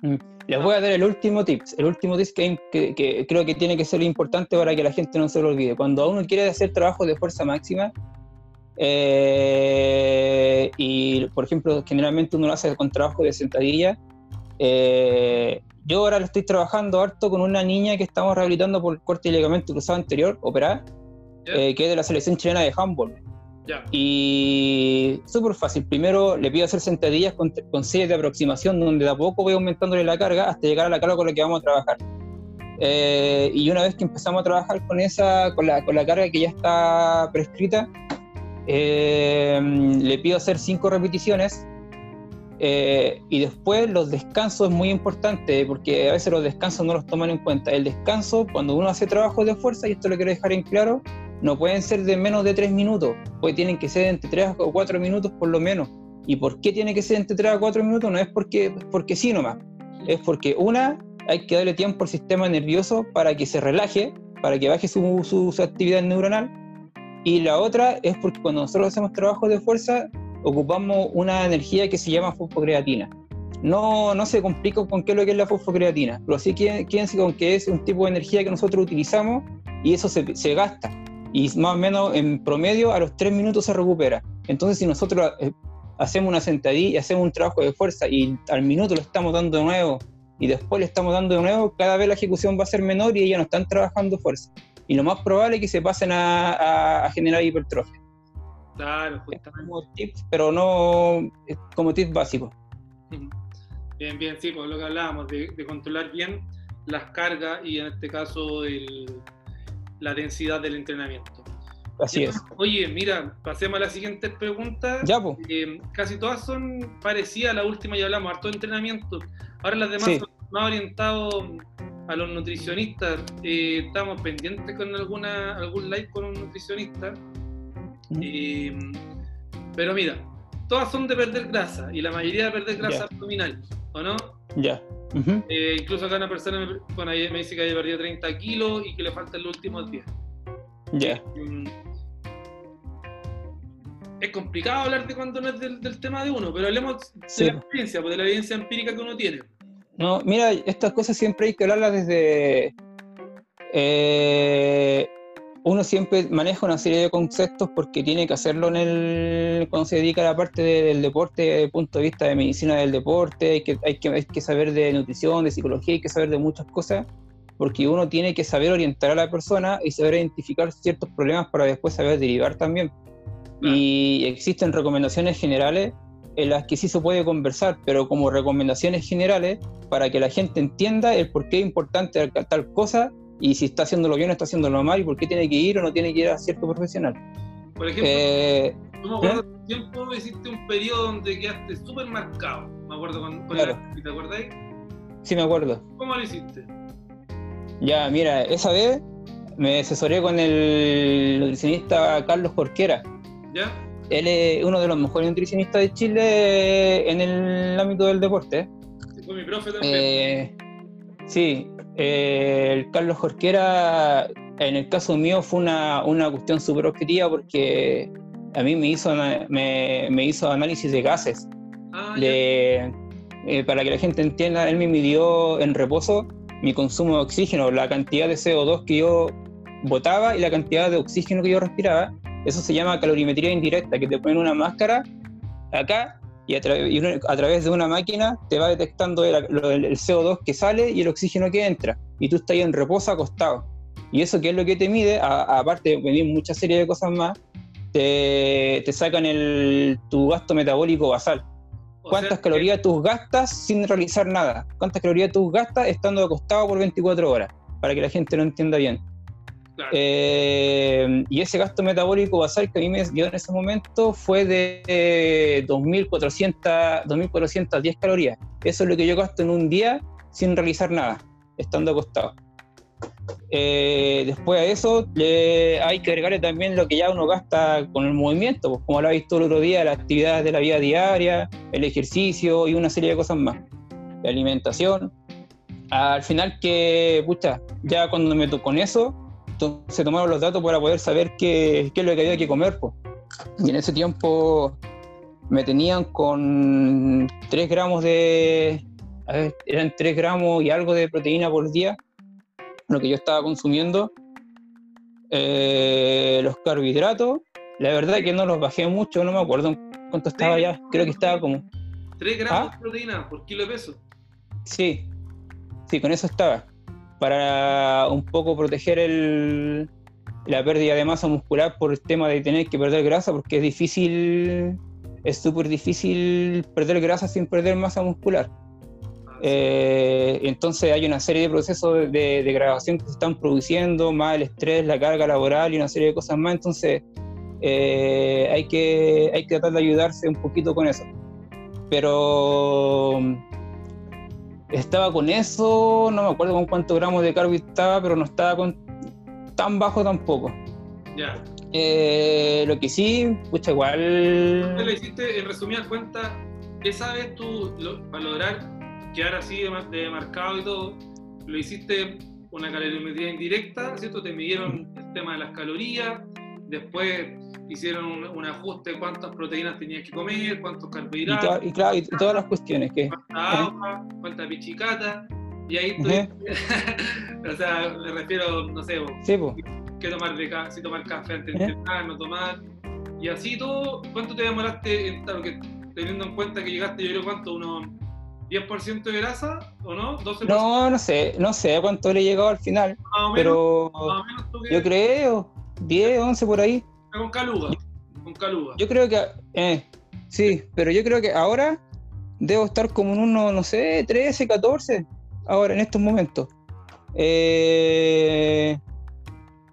Mm. Les voy a dar el último tip, el último tip que, que, creo que tiene que ser importante para que la gente no se lo olvide. Cuando uno quiere hacer trabajo de fuerza máxima, eh, y por ejemplo, generalmente uno lo hace con trabajo de sentadilla, eh, yo ahora lo estoy trabajando harto con una niña que estamos rehabilitando por corte de ligamento cruzado anterior, operada, eh, que es de la selección chilena de handball. Y súper fácil. Primero le pido hacer sentadillas con, con series de aproximación, donde de a poco voy aumentándole la carga hasta llegar a la carga con la que vamos a trabajar. Eh, y una vez que empezamos a trabajar con esa, con la, con la carga que ya está prescrita, le pido hacer cinco repeticiones Eh, y después los descansos es muy importante porque a veces los descansos no los toman en cuenta. El descanso, cuando uno hace trabajo de fuerza, y esto lo quiero dejar en claro, no pueden ser de menos de tres minutos, pues tienen que ser entre tres o cuatro minutos por lo menos. ¿Y por qué tiene que ser entre tres o cuatro minutos? No es porque, porque sí nomás, es porque una, hay que darle tiempo al sistema nervioso para que se relaje, para que baje su, su actividad neuronal, y la otra es porque cuando nosotros hacemos trabajo de fuerza, ocupamos una energía que se llama fosfocreatina. No, no se complica con qué es lo que es la fosfocreatina, pero sí quédense con que es un tipo de energía que nosotros utilizamos y eso se, se gasta. Y más o menos en promedio a los tres minutos se recupera. Entonces, si nosotros eh, hacemos una sentadilla y hacemos un trabajo de fuerza y al minuto lo estamos dando de nuevo y después le estamos dando de nuevo, cada vez la ejecución va a ser menor y ellas no están trabajando fuerza. Y lo más probable es que se pasen a generar hipertrofia. Claro, Como tips, pero no como tips básicos. Bien, bien, sí, por lo que hablábamos, de, controlar bien las cargas y en este caso la densidad del entrenamiento. Así es. Oye, mira, pasemos a la siguiente pregunta. Ya, pues. casi todas son parecidas a la última y hablamos, harto de entrenamiento. Ahora las demás son más orientadas a los nutricionistas. Eh, estamos pendientes con alguna algún live con un nutricionista pero mira, todas son de perder grasa y la mayoría de perder grasa abdominal, ¿o no? Ya. Eh, incluso acá una persona me, dice que haya perdido 30 kilos y que le faltan los últimos 10. Ya. Mm, es complicado hablar de cuando no es del, tema de uno, pero hablemos de la experiencia, pues, de la evidencia empírica que uno tiene. No, mira, estas cosas siempre hay que hablarlas desde eh, uno siempre maneja una serie de conceptos porque tiene que hacerlo en el, cuando se dedica a la parte del deporte, desde el punto de vista de medicina del deporte, hay que, hay, que, hay que saber de nutrición, de psicología, hay que saber de muchas cosas, porque uno tiene que saber orientar a la persona y saber identificar ciertos problemas para después saber derivar también. Y existen recomendaciones generales en las que sí se puede conversar, pero como recomendaciones generales para que la gente entienda el por qué es importante tal cosa y si está haciéndolo bien o está haciéndolo mal y por qué tiene que ir o no tiene que ir a cierto profesional. Por ejemplo, eh, me acuerdo ¿eh? tiempo hiciste un periodo donde quedaste súper marcado, me acuerdo con, claro. ¿te acordáis? Sí, me acuerdo. ¿Cómo lo hiciste? Ya, mira, esa vez me asesoré con el nutricionista Carlos Jorquera. ¿Ya? Él es uno de los mejores nutricionistas de Chile en el ámbito del deporte. Sí, fue mi profe también. Eh, sí, eh, el Carlos Jorquera, en el caso mío, fue una, una cuestión súper objetiva porque a mí me hizo, me, me hizo análisis de gases. Ah, de, eh, para que la gente entienda, él me midió en reposo mi consumo de oxígeno, la cantidad de CO2 que yo botaba y la cantidad de oxígeno que yo respiraba. Eso se llama calorimetría indirecta, que te ponen una máscara acá y a, través de una máquina te va detectando el, CO2 que sale y el oxígeno que entra. Y tú estás ahí en reposo acostado. Y eso que es lo que te mide, aparte de medir mucha serie de cosas más, te, sacan el, tu gasto metabólico basal. ¿Cuántas calorías tú gastas sin realizar nada? ¿Cuántas calorías tú gastas estando acostado por 24 horas? Para que la gente lo entienda bien. Eh, y ese gasto metabólico basal que a mí me dio en ese momento fue de 2.400, 2.410 calorías. Eso es lo que yo gasto en un día sin realizar nada, estando acostado. Eh, después de eso hay que agregarle también lo que ya uno gasta con el movimiento, pues, como lo ha visto el otro día, las actividades de la vida diaria, el ejercicio y una serie de cosas más. La alimentación. Al final que, pucha, ya cuando me tocó con eso, entonces tomaron los datos para poder saber qué, qué es lo que había que comer. Y en ese tiempo me tenían con 3 gramos de... A ver, eran 3 gramos y algo de proteína por día, lo que yo estaba consumiendo. Eh, los carbohidratos, la verdad que no los bajé mucho, no me acuerdo cuánto estaba ya, creo que estaba como... 3 gramos ¿Ah? de proteína por kilo de peso. Sí, sí, con eso estaba para un poco proteger el, la pérdida de masa muscular por el tema de tener que perder grasa, porque es difícil, es súper difícil perder grasa sin perder masa muscular. Eh, entonces hay una serie de procesos de, degradación que se están produciendo, más el estrés, la carga laboral y una serie de cosas más. Entonces eh, hay, que, hay que tratar de ayudarse un poquito con eso. pero estaba con eso, no me acuerdo con cuántos gramos de carbo estaba, pero no estaba con tan bajo tampoco. Ya. Eh, lo que sí, pucha, igual. ¿Qué le hiciste, en resumidas cuentas, qué sabes tú para lograr quedar así de, de, marcado y todo? Lo hiciste una calorimetría indirecta, ¿cierto? Te midieron el tema de las calorías, después hicieron un, ajuste de cuántas proteínas tenías que comer, cuántos carbohidratos. Y, claro, y todas las cuestiones que. Cuánta agua, cuánta pichicata. Y ahí tú, o sea, me refiero, no sé, sí, qué tomar de si tomar café antes de entrenar, no tomar. Y así todo, ¿cuánto te demoraste en que, teniendo en cuenta que llegaste, yo creo, cuánto, unos 10% de grasa o no? 12%? No, no sé, no sé cuánto le he llegado al final. Más o menos, pero más o menos yo creo 10, 11 por ahí. Con caluga, con caluga. Yo creo que, eh, sí, pero yo creo que ahora debo estar como en uno, no sé, 13, 14, ahora en estos momentos. Eh,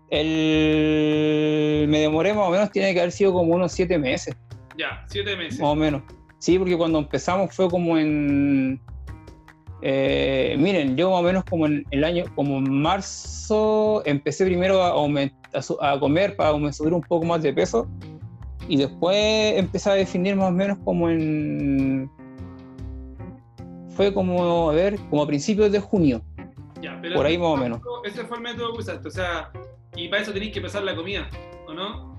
el, me demoré más o menos, tiene que haber sido como unos 7 meses. Ya, 7 meses. Más o menos. Sí, porque cuando empezamos fue como en eh, miren, yo más o menos como en el año, como en marzo, empecé primero a, a, comer para subir un poco más de peso y después empecé a definir más o menos como en... Fue como, a ver, como a principios de junio. por ahí más o menos. Ese fue el método que usaste, o sea, y para eso tenéis que pesar la comida, ¿o no?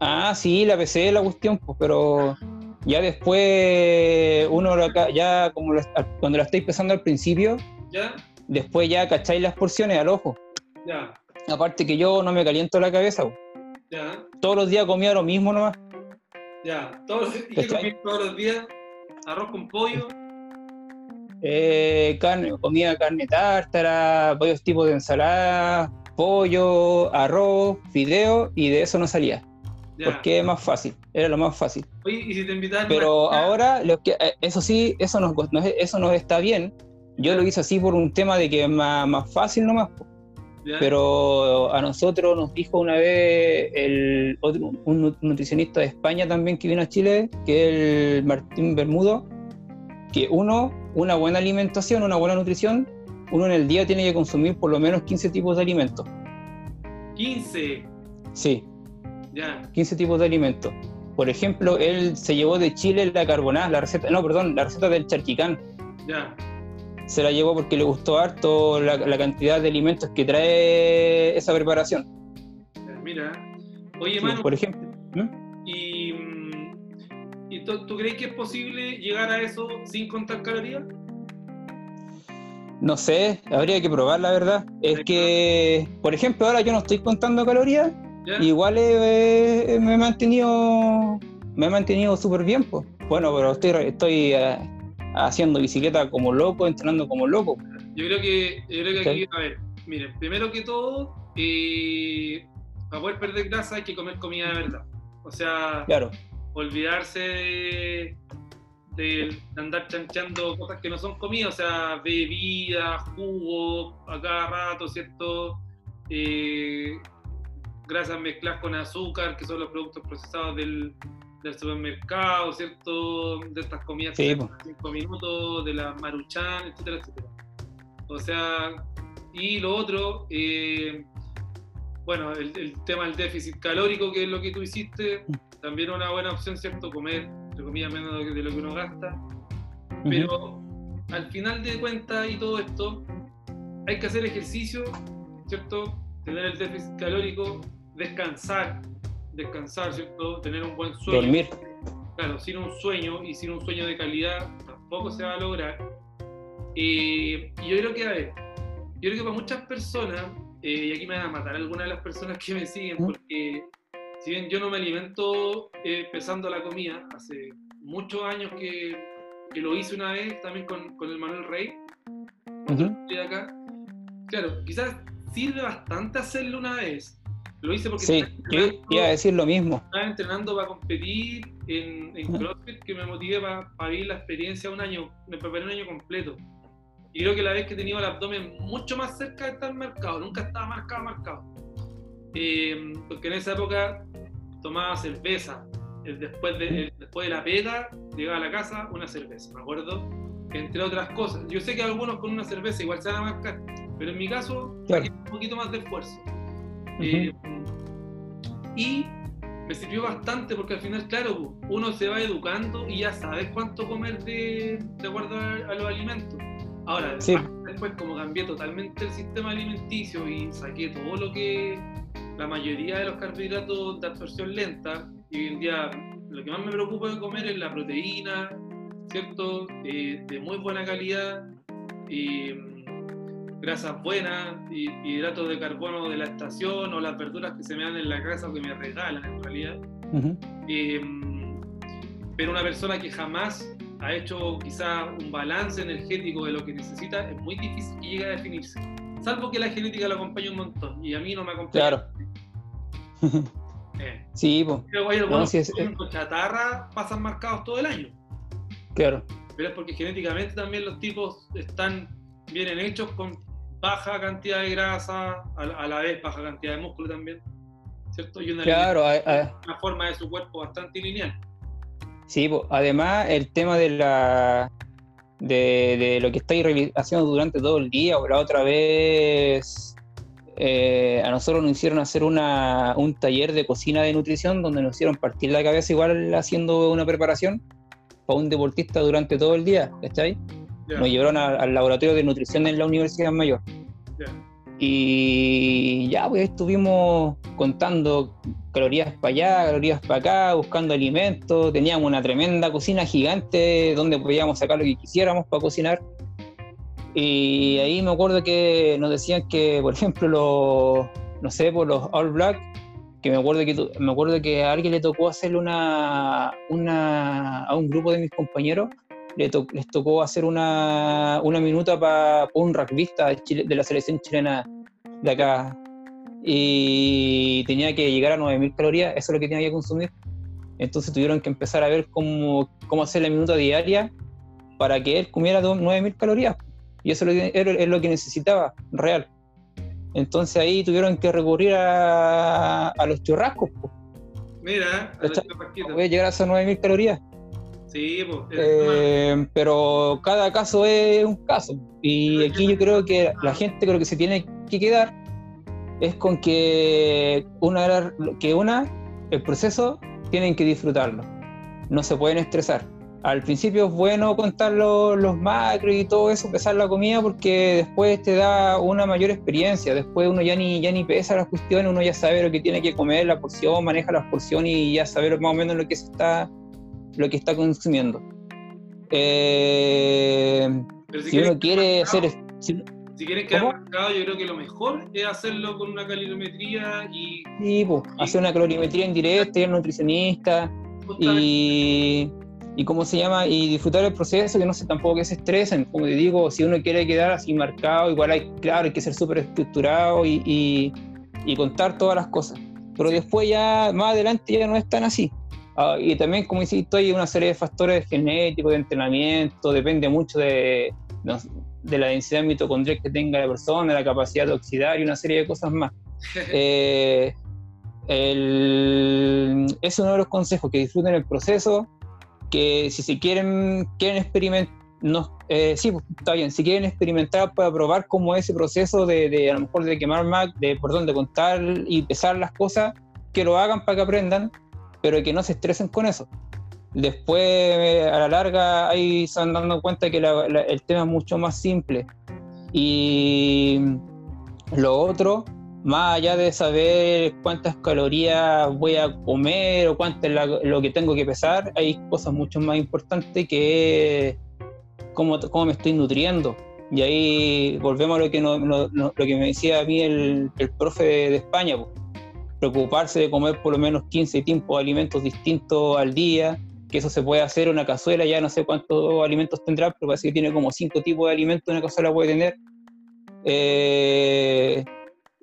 Ah, sí, la pesé la cuestión, pues, pero ya después, uno ya como cuando la estáis pesando al principio, ¿Ya? después ya cacháis las porciones al ojo. Ya. Aparte que yo no me caliento la cabeza. Ya. Todos los días comía lo mismo nomás. Ya. ¿Todos, ¿Y qué comías todos los días? ¿Arroz con pollo? Eh, carne, comía carne tártara, varios tipos de ensalada, pollo, arroz, fideo y de eso no salía. Porque es más fácil, era lo más fácil. Oye, ¿y si te invitan Pero ahora, lo que, eh, eso sí, eso no, eso no está bien. Yo lo hice así por un tema de que es más, más fácil nomás. Pero a nosotros nos dijo una vez el otro, un nutricionista de España también que vino a Chile, que es el Martín Bermudo, que uno, una buena alimentación, una buena nutrición, uno en el día tiene que consumir por lo menos 15 tipos de alimentos. 15. Sí. 15 tipos de alimentos. Por ejemplo, él se llevó de Chile la carbonada, la receta, no, perdón, la receta del charquicán. Ya. Se la llevó porque le gustó harto la, cantidad de alimentos que trae esa preparación. Mira, oye, Manu, por ejemplo. ¿y, ¿y tú, crees que es posible llegar a eso sin contar calorías? No sé, habría que probar la verdad. Es que, por ejemplo, ahora yo no estoy contando calorías, Igual me he mantenido me he mantenido súper bien, pues. Bueno, pero estoy, estoy eh, haciendo bicicleta como loco, entrenando como loco. Yo creo que, yo creo que aquí, a ver, miren, primero que todo, eh, para poder perder grasa hay que comer comida de verdad. O sea, claro. olvidarse de, andar chanchando cosas que no son comida, o sea, bebida, jugo, a cada rato, ¿cierto? Eh, grasas mezcladas con azúcar, que son los productos procesados del, supermercado, ¿cierto? De estas comidas sí, de 5 minutos, de la maruchan, etcétera, etcétera. O sea, y lo otro, eh, bueno, el, tema del déficit calórico, que es lo que tú hiciste, también una buena opción, ¿cierto? Comer, entre comillas, menos de lo que uno gasta. Pero al final de cuentas y todo esto, hay que hacer ejercicio, ¿cierto? Tener el déficit calórico descansar, descansar, ¿cierto? Tener un buen sueño. Dormir. Claro, sin un sueño y sin un sueño de calidad tampoco se va a lograr. Eh, y yo creo que, a ver, yo creo que para muchas personas, eh, y aquí me van a matar algunas de las personas que me siguen, porque si bien yo no me alimento eh, pesando la comida, hace muchos años que, que, lo hice una vez también con, con el Manuel Rey, de acá. Claro, quizás sirve bastante hacerlo una vez, lo hice porque sí, yo iba a decir lo mismo. Estaba entrenando para competir en, en CrossFit que me motivé para, vivir la experiencia un año, me preparé un año completo. Y creo que la vez que he tenido el abdomen mucho más cerca de estar marcado, nunca estaba marcado, marcado. Eh, porque en esa época tomaba cerveza, después de, después de la pega, llegaba a la casa, una cerveza, ¿me acuerdo? Entre otras cosas. Yo sé que algunos con una cerveza igual se van a marcar, pero en mi caso, un poquito más de esfuerzo. Eh, y me sirvió bastante porque al final, claro, uno se va educando y ya sabes cuánto comer de, de acuerdo a, los alimentos. Ahora, después, como cambié totalmente el sistema alimenticio y saqué todo lo que la mayoría de los carbohidratos de absorción lenta, y hoy en día lo que más me preocupa de comer es la proteína, ¿cierto? Eh, de muy buena calidad, mm, grasas buenas, y, hidratos de carbono de la estación o las verduras que se me dan en la casa o que me regalan en realidad. Eh, mm, pero una persona que jamás ha hecho quizá un balance energético de lo que necesita, es muy difícil que llegue a definirse. Salvo que la genética lo acompañe un montón y a mí no me acompaña. Claro. eh. Sí, pues. Pero si es, con chatarra pasan marcados todo el año. Claro. Pero es porque genéticamente también los tipos están, vienen hechos con baja cantidad de grasa, a, la vez baja cantidad de músculo también. ¿Cierto? Y una, claro, una forma de su cuerpo bastante lineal. Sí, además el tema de la de, lo que estáis haciendo durante todo el día, o la otra vez eh, a nosotros nos hicieron hacer una, un taller de cocina de nutrición donde nos hicieron partir la cabeza igual haciendo una preparación para un deportista durante todo el día, Nos llevaron al laboratorio de nutrición en la Universidad Mayor. Y ya, pues estuvimos contando calorías para allá, calorías para acá, buscando alimentos. Teníamos una tremenda cocina gigante donde podíamos sacar lo que quisiéramos para cocinar. Y ahí me acuerdo que nos decían que, por ejemplo, los, no sé, por los All Black, que me acuerdo que me acuerdo que a alguien le tocó hacerle una, una a un grupo de mis compañeros les tocó hacer una, una minuta para un rugbyista de la selección chilena de acá. Y tenía que llegar a 9.000 calorías, eso es lo que tenía que consumir. Entonces tuvieron que empezar a ver cómo, cómo hacer la minuta diaria para que él comiera 9.000 calorías. Y eso es lo que necesitaba, real. Entonces ahí tuvieron que recurrir a, a los churrascos. Mira, voy a llegar a esas 9.000 calorías. Sí, pues, eh, pero cada caso es un caso. Y aquí yo creo que la gente creo que se tiene que quedar es con que una, que una el proceso tienen que disfrutarlo. No se pueden estresar. Al principio es bueno contar los, macros y todo eso, pesar la comida, porque después te da una mayor experiencia. Después uno ya ni, ya ni pesa las cuestiones, uno ya sabe lo que tiene que comer, la porción, maneja las porciones y ya sabe más o menos lo que se está lo que está consumiendo. Eh, si, uno quiere hacer... Si, quieren quedar marcado, yo creo que lo mejor es hacerlo con una calorimetría y... Sí, pues, hacer una calorimetría en directo, ir nutricionista y, y cómo se llama, y disfrutar el proceso, que no sé tampoco que se estresen. Como te digo, si uno quiere quedar así marcado, igual hay, claro, hay que ser súper estructurado y, y, y, contar todas las cosas. Pero después ya, más adelante ya no es tan así. Ah, y también, como insisto, hay una serie de factores genéticos, de entrenamiento, depende mucho de, de la densidad mitocondrial que tenga la persona, la capacidad de oxidar y una serie de cosas más. Eh, es uno de los consejos, que disfruten el proceso, que si se quieren, quieren experimentar, no, eh, sí, pues, está bien, si quieren experimentar para probar cómo es ese proceso de, de a lo mejor de quemar más, de, perdón, de contar y pesar las cosas, que lo hagan para que aprendan, pero que no se estresen con eso. Después, a la larga, ahí se van dando cuenta que el tema es mucho más simple. Y lo otro, más allá de saber cuántas calorías voy a comer o cuánto es lo que tengo que pesar, hay cosas mucho más importantes que cómo, cómo me estoy nutriendo. Y ahí volvemos a lo que, lo que me decía a mí el, el profe de, España. Preocuparse de comer por lo menos 15 tipos de alimentos distintos al día, que eso se puede hacer una cazuela, ya no sé cuántos alimentos tendrá, pero parece que tiene como 5 tipos de alimentos una cazuela puede tener. Eh,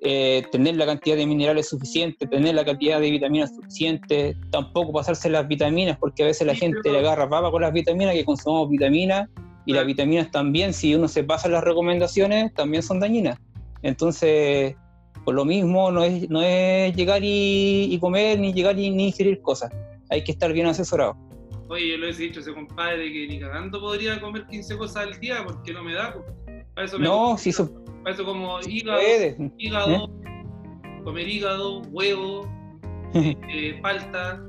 eh, tener la cantidad de minerales suficiente, tener la cantidad de vitaminas suficiente, tampoco pasarse las vitaminas, porque a veces la gente le agarra papa con las vitaminas, que consumamos vitaminas, y las vitaminas también, si uno se pasa las recomendaciones, también son dañinas. Entonces, por lo mismo no es, no es llegar y, comer, ni llegar y ni ingerir cosas. hay que estar bien asesorado. Oye, yo lo he dicho ese compadre que ni cagando podría comer 15 cosas al día porque no me da. Para eso me No, si eso para eso como hígado, puede. hígado, comer hígado, huevo, eh, palta.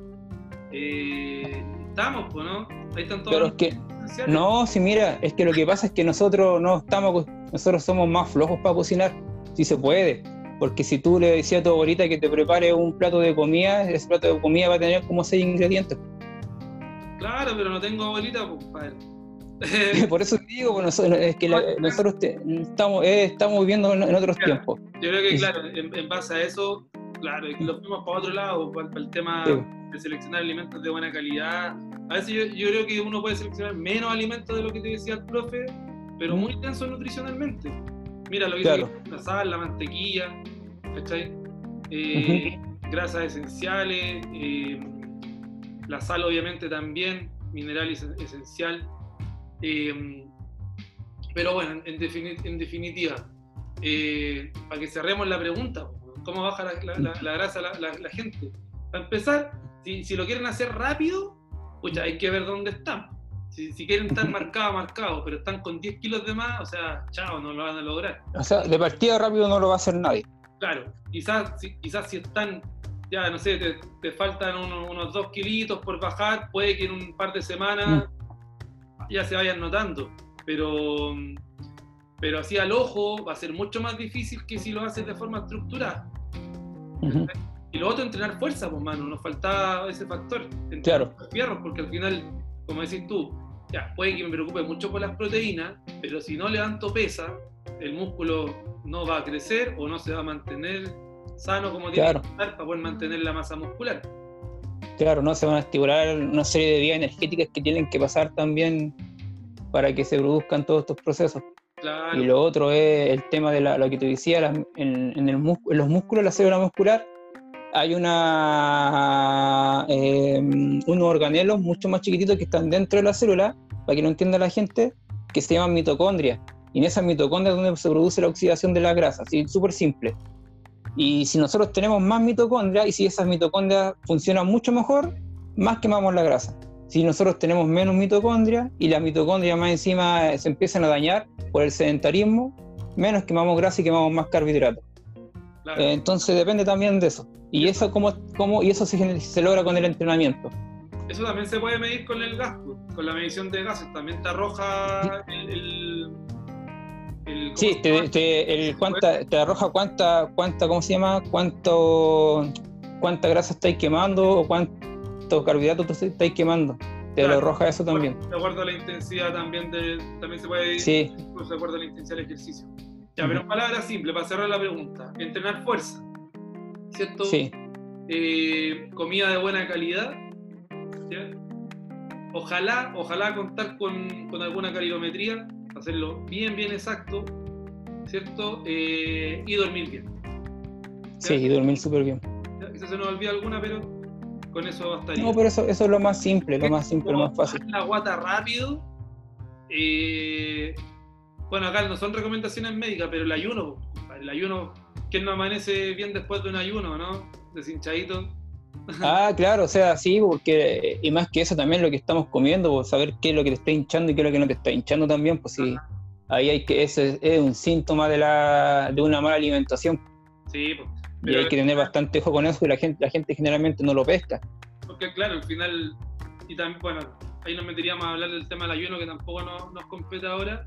Eh, estamos, pues, ¿no? Ahí están todos Pero los es que, esenciales. no, si mira, es que lo que pasa es que nosotros no estamos, nosotros somos más flojos para cocinar, si se puede. Porque si tú le decías a tu abuelita que te prepare un plato de comida, ese plato de comida va a tener como seis ingredientes. Claro, pero no tengo abuelita, pues, padre. Por eso te digo, pues, nosotros, es que la- nosotros te- estamos, eh, estamos viviendo en, en otros Claro. tiempos. Yo creo que, claro, en, en base a eso, claro, y lo fuimos para otro lado, para, para el tema Sí. de seleccionar alimentos de buena calidad. A veces yo, yo creo que uno puede seleccionar menos alimentos de lo que te decía el profe, pero muy densos nutricionalmente. Mira, lo que Claro. dice la sal, la mantequilla, ¿cachai? Eh, Grasas esenciales, eh, la sal obviamente también, mineral es- esencial. Eh, pero bueno, en, defini- en definitiva, eh, para que cerremos la pregunta, ¿cómo baja la, la- la- la grasa la, gente? Para empezar, si, si lo quieren hacer rápido, pucha, hay que ver dónde están. Si, si quieren estar marcados, marcados, pero están con 10 kilos de más, o sea, chao, no lo van a lograr. O sea, de partida rápido no lo va a hacer nadie. Claro, quizás si, quizás si están, ya no sé, te, te faltan unos, unos dos kilitos por bajar, puede que en un par de semanas ya se vayan notando, pero, pero así al ojo va a ser mucho más difícil que si lo haces de forma estructurada. Y lo otro, entrenar fuerza, pues mano, nos faltaba ese factor, entrenar Claro. los fierros, porque al final, como decís tú, ya, puede que me preocupe mucho por las proteínas, pero si no levanto pesa, el músculo no va a crecer o no se va a mantener sano como tiene Claro. que estar para poder mantener la masa muscular. Claro, no se van a estimular una serie de vías energéticas que tienen que pasar también para que se produzcan todos estos procesos. Claro, Y lo otro es el tema de la- lo que te decía, en, en el músculo- en los músculos, la célula muscular, hay una, eh, unos organelos mucho más chiquititos que están dentro de la célula, para que lo entienda la gente, que se llaman mitocondrias. Y en esas mitocondrias es donde se produce la oxidación de la grasa, súper simple. Y si nosotros tenemos más mitocondrias y si esas mitocondrias funcionan mucho mejor, más quemamos la grasa. Si nosotros tenemos menos mitocondrias y las mitocondrias más encima se empiezan a dañar por el sedentarismo, menos quemamos grasa y quemamos más carbohidratos. Claro. Eh, entonces depende también de eso. Y eso, cómo, cómo- y eso se, se logra con el entrenamiento. Eso también se puede medir con el gas, con la medición de gases. También te arroja el. el, el- ¿cómo Sí, te, te- el cuánta, te arroja cuánta, cuánta, ¿cómo se llama? Cuánto, cuánta grasa estáis quemando o cuántos carbohidratos estáis quemando. Te Claro. lo arroja eso también. De acuerdo a la intensidad también, de, también se puede Sí, incluso de acuerdo a la intensidad del ejercicio. Ya, pero en palabras simples, para cerrar la pregunta, entrenar fuerza, ¿cierto? sí, Eh, comida de buena calidad, ¿ya? Ojalá, ojalá contar con, con alguna calirometría, hacerlo bien, bien exacto, ¿cierto? Eh, y dormir bien. sí, y dormir súper bien. Quizás se nos olvida alguna, pero con eso bastaría. No, pero eso, eso es lo más simple, lo más simple, lo más fácil. La guata rápido. eh, bueno, acá no son recomendaciones médicas, pero el ayuno, el ayuno, ¿quién no amanece bien después de un ayuno, no? Deshinchadito. Ah, claro, o sea, sí, porque, y más que eso también lo que estamos comiendo, pues, saber qué es lo que te está hinchando y qué es lo que no te está hinchando también, pues sí, ahí hay que, eso es, es un síntoma de, la, de una mala alimentación Sí, pues, y hay que tener bastante ojo con eso y la gente, la gente generalmente no lo pesca. porque claro, al final, y también, bueno, ahí nos meteríamos a hablar del tema del ayuno, que tampoco nos, nos compete ahora,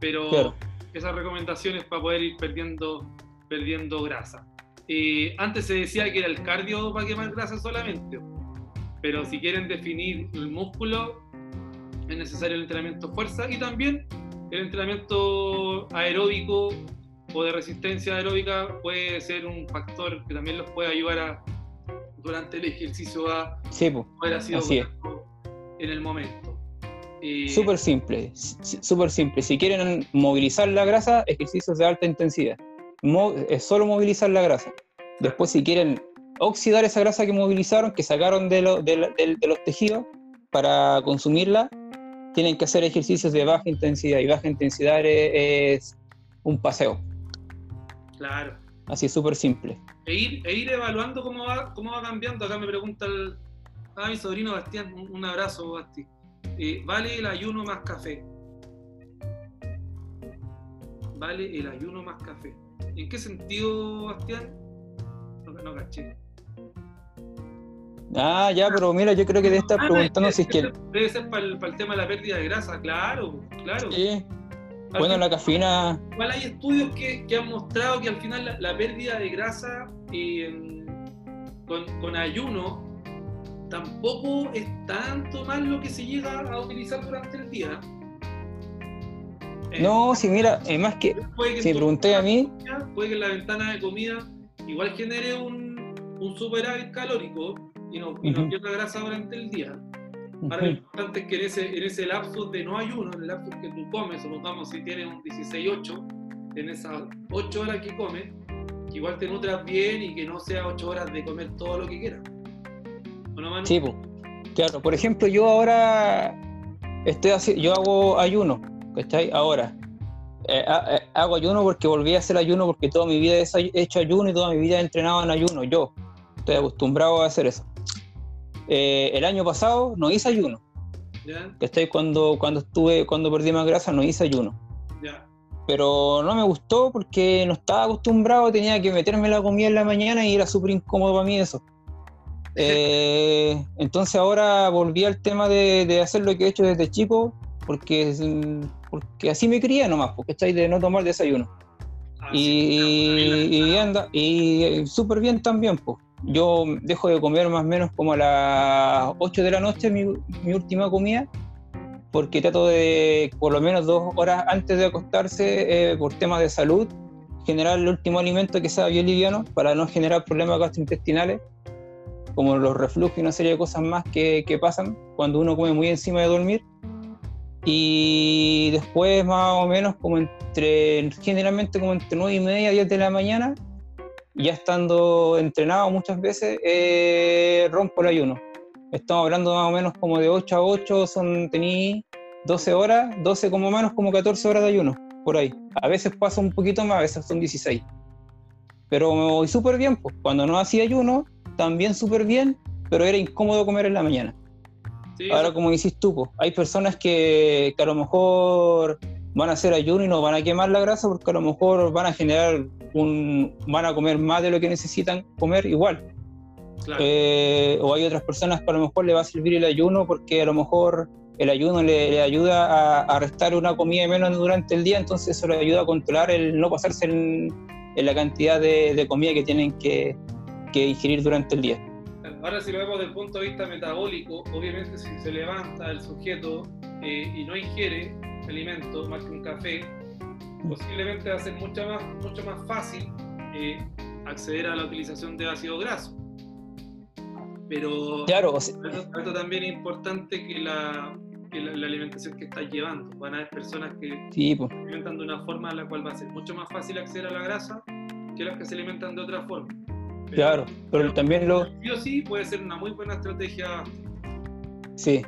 pero Claro. esas recomendaciones para poder ir perdiendo, perdiendo grasa. Eh, antes se decía que era el cardio para quemar grasa solamente, pero si quieren definir el músculo, es necesario el entrenamiento fuerza y también el entrenamiento aeróbico o de resistencia aeróbica puede ser un factor que también los puede ayudar a, durante el ejercicio a Sí, haber sido en el momento. Eh, súper simple, súper simple. Si quieren movilizar la grasa, ejercicios de alta intensidad. Mo- es solo movilizar la grasa. Después, si quieren oxidar esa grasa que movilizaron, que sacaron de, lo- de la- de- de los tejidos para consumirla, tienen que hacer ejercicios de baja intensidad. Y baja intensidad es, es un paseo. Claro. Así súper simple. E ir, e ir evaluando cómo va, cómo va cambiando. Acá me pregunta el, Ah, mi sobrino Bastián, un, un abrazo, Basti. Eh, vale el ayuno más café. Vale el ayuno más café. ¿En qué sentido, Bastián? No, no caché. Ah, ya, pero mira, yo creo que debe estar Ah, preguntando debe- si es que. debe- Debe ser para el, para el tema de la pérdida de grasa, claro, claro. Sí. Bueno, la cafeína. Igual hay estudios que, que han mostrado que al final la, la pérdida de grasa eh, con, con ayuno tampoco es tanto más lo que se llega a utilizar durante el día. Eh, No, si mira, es más que. Si pregunté a mí, comida, puede que la ventana de comida igual genere un, un superávit calórico y no, y no Ujú. pierda grasa durante el día. Ahora lo importante es que en ese, en ese lapsus de no ayuno, en el lapsus que tú comes, supongamos si tienes un 16-8, en esas 8 horas que comes, que igual te nutras bien y que no sea 8 horas de comer todo lo que quieras. ¿O no, Manu? Sí. Claro, por ejemplo, yo ahora estoy haci- yo hago ayuno, ¿cachai? Ahora. Eh, eh, hago ayuno porque volví a hacer ayuno porque toda mi vida he hecho ayuno y toda mi vida he entrenado en ayuno, yo. Estoy acostumbrado a hacer eso. Eh, el año pasado no hice ayuno. ¿cachai? Cuando, cuando estuve, cuando perdí más grasa no hice ayuno. Pero no me gustó porque no estaba acostumbrado, tenía que meterme la comida en la mañana y era súper incómodo para mí eso. Eh, entonces ahora volví al tema de, de hacer lo que he hecho desde chico, porque, porque así me cría nomás, porque estáis de no tomar desayuno. Ah, y anda, y eh, súper bien también, pues. Yo dejo de comer más o menos como a las 8 de la noche mi, mi última comida, porque trato de, por lo menos dos horas antes de acostarse, eh, por temas de salud, generar el último alimento que sea bien liviano para no generar problemas gastrointestinales, como los reflujos y una serie de cosas más que, que pasan cuando uno come muy encima de dormir. Y después, más o menos, como entre, generalmente como entre 9 y media, 10 de la mañana, ya estando entrenado muchas veces, eh, rompo el ayuno. Estamos hablando más o menos como de 8 a 8, son, tení 12 horas, 12 como menos, como 14 horas de ayuno, por ahí. A veces pasa un poquito más, a veces son 16. Pero me voy súper bien, pues cuando no hacía ayuno, también súper bien, pero era incómodo comer en la mañana. sí, Ahora, como dices tú, hay personas que, que a lo mejor van a hacer ayuno y no van a quemar la grasa porque a lo mejor van a generar un, van a comer más de lo que necesitan comer igual. claro. Eh, o hay otras personas que a lo mejor le va a servir el ayuno porque a lo mejor el ayuno le, le ayuda a, a restar una comida menos durante el día, entonces eso le ayuda a controlar el no pasarse en, en la cantidad de, de comida que tienen que, que ingerir durante el día. Ahora si lo vemos desde el punto de vista metabólico, obviamente si se levanta el sujeto eh, y no ingiere alimento más que un café, posiblemente va a ser mucho más, mucho más fácil eh, acceder a la utilización de ácido graso. Pero Claro, o sea, esto también es importante que, la, que la, la alimentación que estás llevando. Van a haber personas que sí, pues. se alimentan de una forma en la cual va a ser mucho más fácil acceder a la grasa que las que se alimentan de otra forma. Pero- Claro, pero también lo, Sí o sí puede ser una muy buena estrategia. Sí,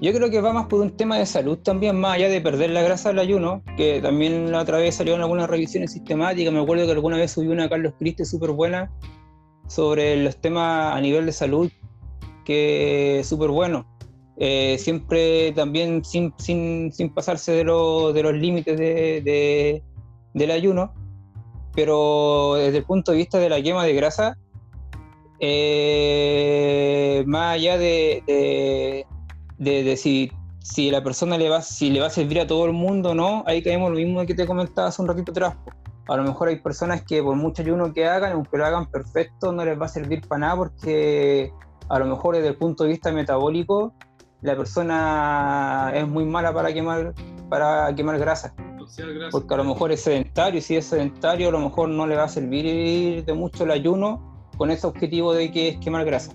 yo creo que va más por un tema de salud también, más allá de perder la grasa del ayuno, que también la otra vez salieron algunas revisiones sistemáticas, me acuerdo que alguna vez subí una a Carlos Criste súper buena sobre los temas a nivel de salud, que es súper bueno. Eh, siempre también sin, sin, sin pasarse de, lo- de los límites de, de- del ayuno, pero desde el punto de vista de la quema de grasa, eh, más allá de, de, de- de si, si la persona le va, si le va a servir a todo el mundo o no, ahí caemos lo mismo que te comentaba hace un ratito atrás. A lo mejor hay personas que por mucho ayuno que hagan, aunque lo hagan perfecto, no les va a servir para nada porque a lo mejor desde el punto de vista metabólico la persona es muy mala para quemar, para quemar grasa. Porque a lo mejor es sedentario, y si es sedentario, a lo mejor no le va a servir de mucho el ayuno con ese objetivo de que es quemar grasa.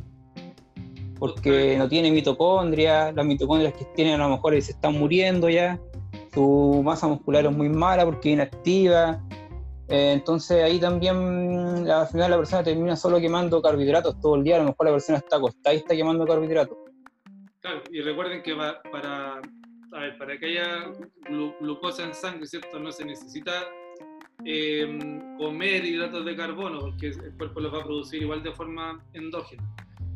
Porque no tiene mitocondria, las mitocondrias que tiene a lo mejor se están muriendo ya, su masa muscular es muy mala porque es inactiva. Eh, entonces ahí también al final la persona termina solo quemando carbohidratos todo el día, a lo mejor la persona está acostada y está quemando carbohidratos. Claro, y recuerden que para, a ver, para que haya glu- glucosa en sangre, ¿cierto? No se necesita eh, comer hidratos de carbono, porque el cuerpo los va a producir igual de forma endógena.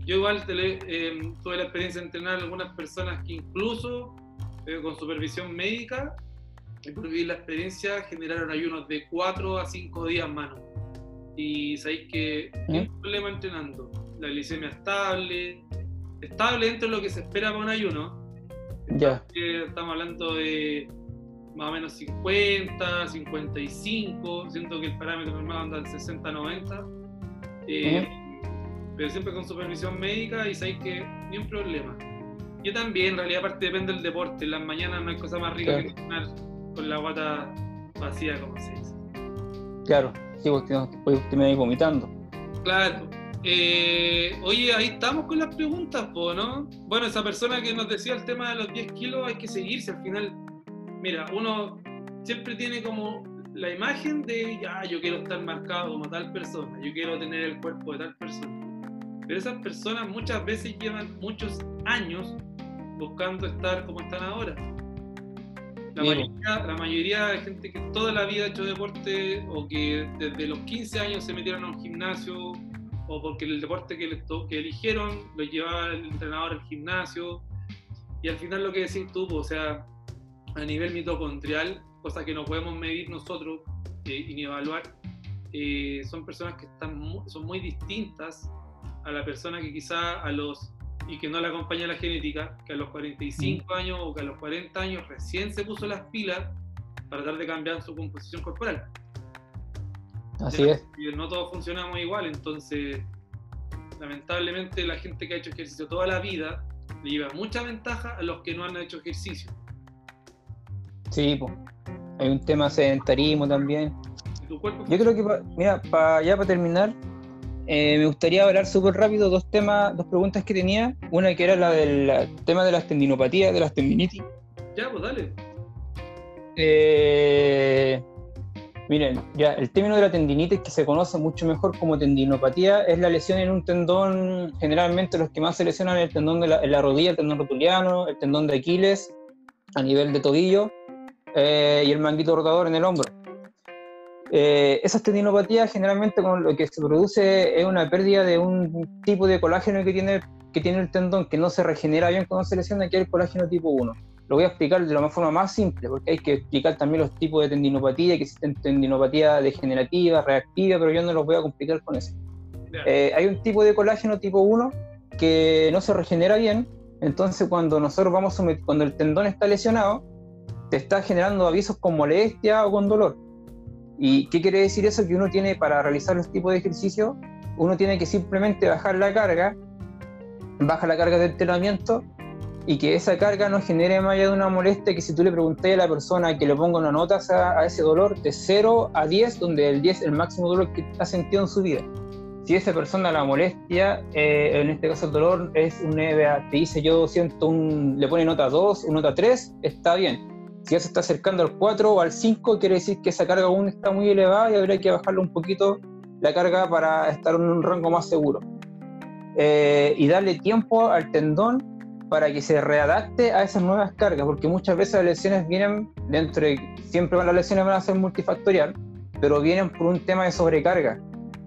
yo igual eh, tuve la experiencia de entrenar a algunas personas que incluso eh, con supervisión médica, por vivir la experiencia, generaron ayunos de 4 a 5 días, mano. Y sabéis que no hay problema entrenando. La glicemia estable, estable dentro de lo que se espera para un ayuno. Ya. Estamos hablando de más o menos 50, 55, siento que el parámetro normal anda en 60, 90. Eh, pero siempre con supervisión médica y sabéis que ni un problema. Yo también, en realidad, aparte depende del deporte. En las mañanas no hay cosa más rica que con la guata vacía, como se dice. Claro, sí, porque usted me va vomitando. Claro. Eh, oye, ahí estamos con las preguntas, ¿no? Bueno, esa persona que nos decía el tema de los 10 kilos, hay que seguirse. Al final, mira, uno siempre tiene como la imagen de, ya, yo quiero estar marcado como tal persona, yo quiero tener el cuerpo de tal persona. Pero esas personas muchas veces llevan muchos años buscando estar como están ahora. La mayoría, la mayoría, de gente que toda la vida ha hecho deporte o que desde los 15 años se metieron a un gimnasio o porque el deporte que, que eligieron lo llevaba el entrenador al gimnasio. Y al final lo que decís tú, pues, o sea, a nivel mitocondrial, cosa que no podemos medir nosotros eh, ni evaluar, eh, son personas que están son muy distintas a la persona que quizá a los y que no le acompaña la genética, que a los 45 mm. años o que a los 40 años recién se puso las pilas para tratar de cambiar su composición corporal. Así es. Y no todos funcionamos igual, entonces lamentablemente la gente que ha hecho ejercicio toda la vida le lleva mucha ventaja a los que no han hecho ejercicio. Sí, pues. hay un tema sedentarismo también. Yo creo que, mira, para ya para terminar, eh, me gustaría hablar súper rápido dos temas, dos preguntas que tenía. Una que era la del tema de las tendinopatías, de las tendinitis. Ya, pues dale. Eh, miren, ya el término de la tendinitis que se conoce mucho mejor como tendinopatía es la lesión en un tendón, generalmente los que más se lesionan el tendón de la, rodilla, el tendón rotuliano, el tendón de Aquiles a nivel de tobillo eh, y el manguito rotador en el hombro. Eh, esas tendinopatías generalmente con lo que se produce es una pérdida de un tipo de colágeno que tiene, que tiene el tendón que no se regenera bien cuando se lesiona, que es el colágeno tipo 1. Lo voy a explicar de la forma más simple, porque hay que explicar también los tipos de tendinopatía, que existen tendinopatía degenerativa, reactiva, pero yo no los voy a complicar con eso. Eh, hay un tipo de colágeno tipo 1 que no se regenera bien, entonces cuando nosotros vamos cuando el tendón está lesionado, te está generando avisos con molestia o con dolor. ¿Y qué quiere decir eso? Que uno tiene para realizar este tipo de ejercicio, uno tiene que simplemente bajar la carga, baja la carga de entrenamiento y que esa carga no genere más allá de una molestia que si tú le preguntas a la persona que le ponga una nota a, ese dolor de 0 a 10, donde el 10 es el máximo dolor que ha sentido en su vida. Si esa persona la molestia, eh, en este caso el dolor es un EVA, te dice yo siento un, le pone nota 2, una nota 3, está bien si ya se está acercando al 4 o al 5, quiere decir que esa carga aún está muy elevada y habría que bajarle un poquito la carga para estar en un rango más seguro. Eh, y darle tiempo al tendón para que se readapte a esas nuevas cargas, porque muchas veces las lesiones vienen dentro de, siempre las lesiones van a ser multifactorial, pero vienen por un tema de sobrecarga,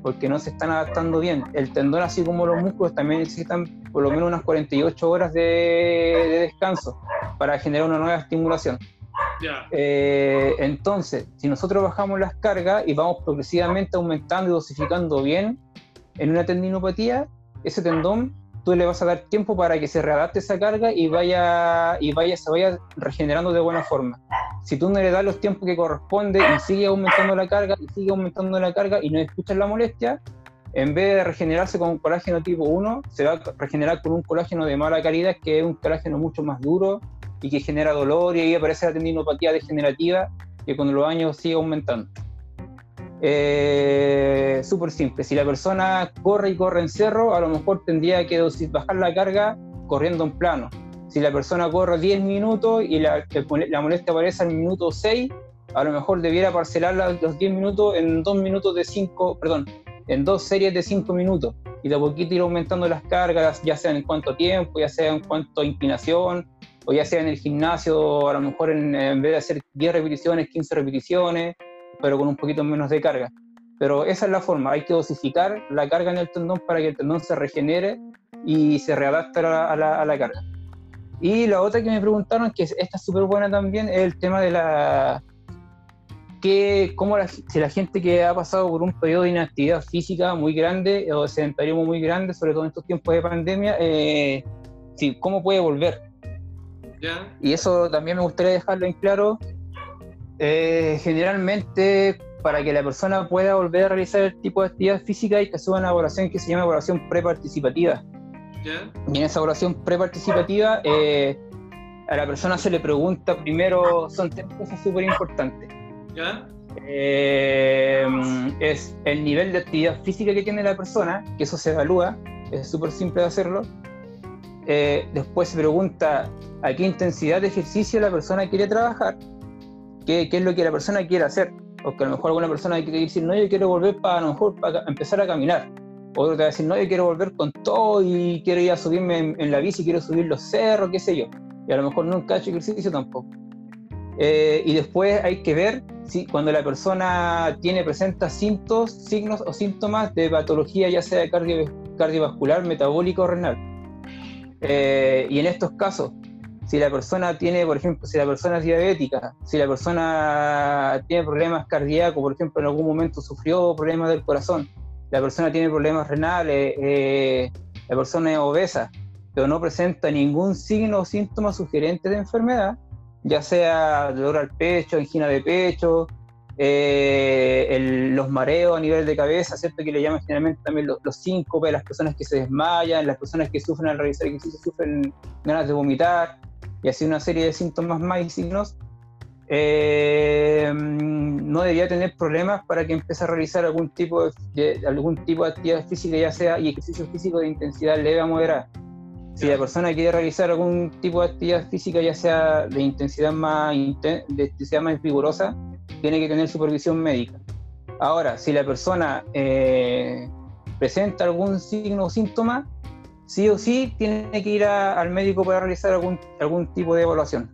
porque no se están adaptando bien. El tendón, así como los músculos, también necesitan por lo menos unas 48 horas de, de descanso para generar una nueva estimulación. Eh, entonces, si nosotros bajamos las cargas y vamos progresivamente aumentando y dosificando bien en una tendinopatía, ese tendón tú le vas a dar tiempo para que se readapte esa carga y vaya y vaya se vaya regenerando de buena forma. Si tú no le das los tiempos que corresponde y sigue aumentando la carga y sigue aumentando la carga y no escuchas la molestia, en vez de regenerarse con un colágeno tipo 1, se va a regenerar con un colágeno de mala calidad, que es un colágeno mucho más duro, y que genera dolor y ahí aparece la tendinopatía degenerativa que con los años sigue aumentando. Eh, Súper simple, si la persona corre y corre en cerro, a lo mejor tendría que bajar la carga corriendo en plano. Si la persona corre 10 minutos y la, la molestia aparece al minuto 6, a lo mejor debiera parcelar los 10 minutos en 2 minutos de 5, perdón, en dos series de 5 minutos y de a poquito ir aumentando las cargas, ya sea en cuanto tiempo, ya sea en cuanto a inclinación, o ya sea en el gimnasio, a lo mejor en, vez de hacer 10 repeticiones, 15 repeticiones, pero con un poquito menos de carga. Pero esa es la forma, hay que dosificar la carga en el tendón para que el tendón se regenere y se readapta a la, a la, carga. Y la otra que me preguntaron, que esta es súper buena también, es el tema de la... Que, cómo la, si la gente que ha pasado por un periodo de inactividad física muy grande o de sedentarismo muy grande, sobre todo en estos tiempos de pandemia, eh, sí, ¿cómo puede volver? Y eso también me gustaría dejarlo en claro. Eh, generalmente, para que la persona pueda volver a realizar el tipo de actividad física, hay que hacer una evaluación que se llama evaluación preparticipativa. Y en esa evaluación preparticipativa, eh, a la persona se le pregunta primero, son tres cosas súper importantes. Eh, es el nivel de actividad física que tiene la persona, que eso se evalúa, es súper simple de hacerlo. Eh, después se pregunta a qué intensidad de ejercicio la persona quiere trabajar, qué, qué es lo que la persona quiere hacer. Porque a lo mejor alguna persona quiere decir, no, yo quiero volver para a lo mejor para empezar a caminar. Otro te va a decir, no, yo quiero volver con todo y quiero ir a subirme en, la bici, quiero subir los cerros, qué sé yo. Y a lo mejor nunca ha hecho ejercicio tampoco. Eh, y después hay que ver si cuando la persona tiene, presenta síntomas, signos o síntomas de patología, ya sea cardiovascular, metabólico o renal. Eh, y en estos casos, si la persona tiene, por ejemplo, si la persona es diabética, si la persona tiene problemas cardíacos, por ejemplo, en algún momento sufrió problemas del corazón, la persona tiene problemas renales, eh, la persona es obesa, pero no presenta ningún signo o síntoma sugerente de enfermedad, ya sea dolor al pecho, angina de pecho, eh, los mareos a nivel de cabeza, ¿cierto? Que le llaman generalmente también los, los síncopes, las personas que se desmayan, las personas que sufren al realizar ejercicio sufren ganas de vomitar, y así una serie de síntomas más y signos, eh, no debería tener problemas para que empiece a realizar algún tipo de, algún tipo de actividad física, ya sea y ejercicio físico de intensidad leve a moderada. Si la persona quiere realizar algún tipo de actividad física, ya sea de intensidad más, de intensidad más vigorosa, tiene que tener supervisión médica. Ahora, si la persona eh, presenta algún signo o síntoma, sí o sí tiene que ir al médico para realizar algún, algún tipo de evaluación.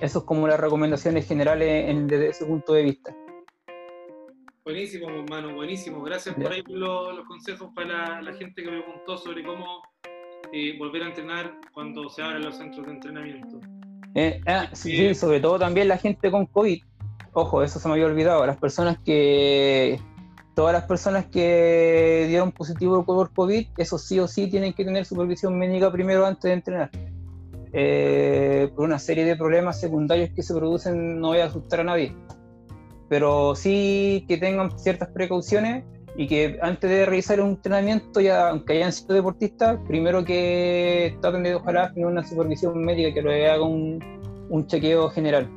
Eso es como las recomendaciones generales desde ese punto de vista. Buenísimo, hermano, buenísimo. Gracias por ahí los, consejos para la, gente que me preguntó sobre cómo eh, volver a entrenar cuando se abren los centros de entrenamiento. Eh, ah, sí, sobre todo también la gente con COVID ojo, eso se me había olvidado, las personas que, todas las personas que dieron positivo por COVID, eso sí o sí tienen que tener supervisión médica primero antes de entrenar. Eh, por una serie de problemas secundarios que se producen, no voy a asustar a nadie, pero sí que tengan ciertas precauciones y que antes de realizar un entrenamiento, ya aunque hayan sido deportistas, primero que traten de ojalá tener una supervisión médica que lo haga un, un chequeo general.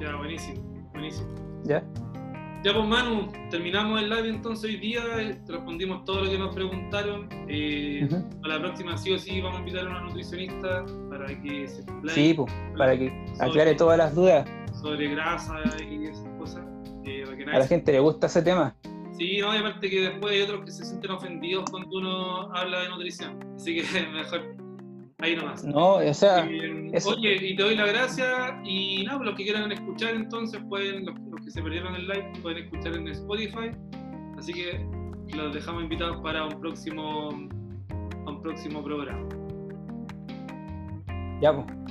Ya, buenísimo. ¿Ya? Ya pues Manu, terminamos el live entonces hoy día, eh, respondimos todo lo que nos preguntaron. Eh, a la próxima sí o sí vamos a invitar a una nutricionista para que se Sí, pues, para que aclare todas las dudas. Sobre grasa y esas cosas. Eh, a la gente le gusta ese tema. Sí, no, aparte que después hay otros que se sienten ofendidos cuando uno habla de nutrición. Así que mejor Ahí nomás. No, o sea. Oye, y te doy la gracia. Y nada, pues, los que quieran escuchar, entonces, pueden, los, que se perdieron el live, pueden escuchar en Spotify. Así que los dejamos invitados para un próximo, un próximo programa. Ya, pues.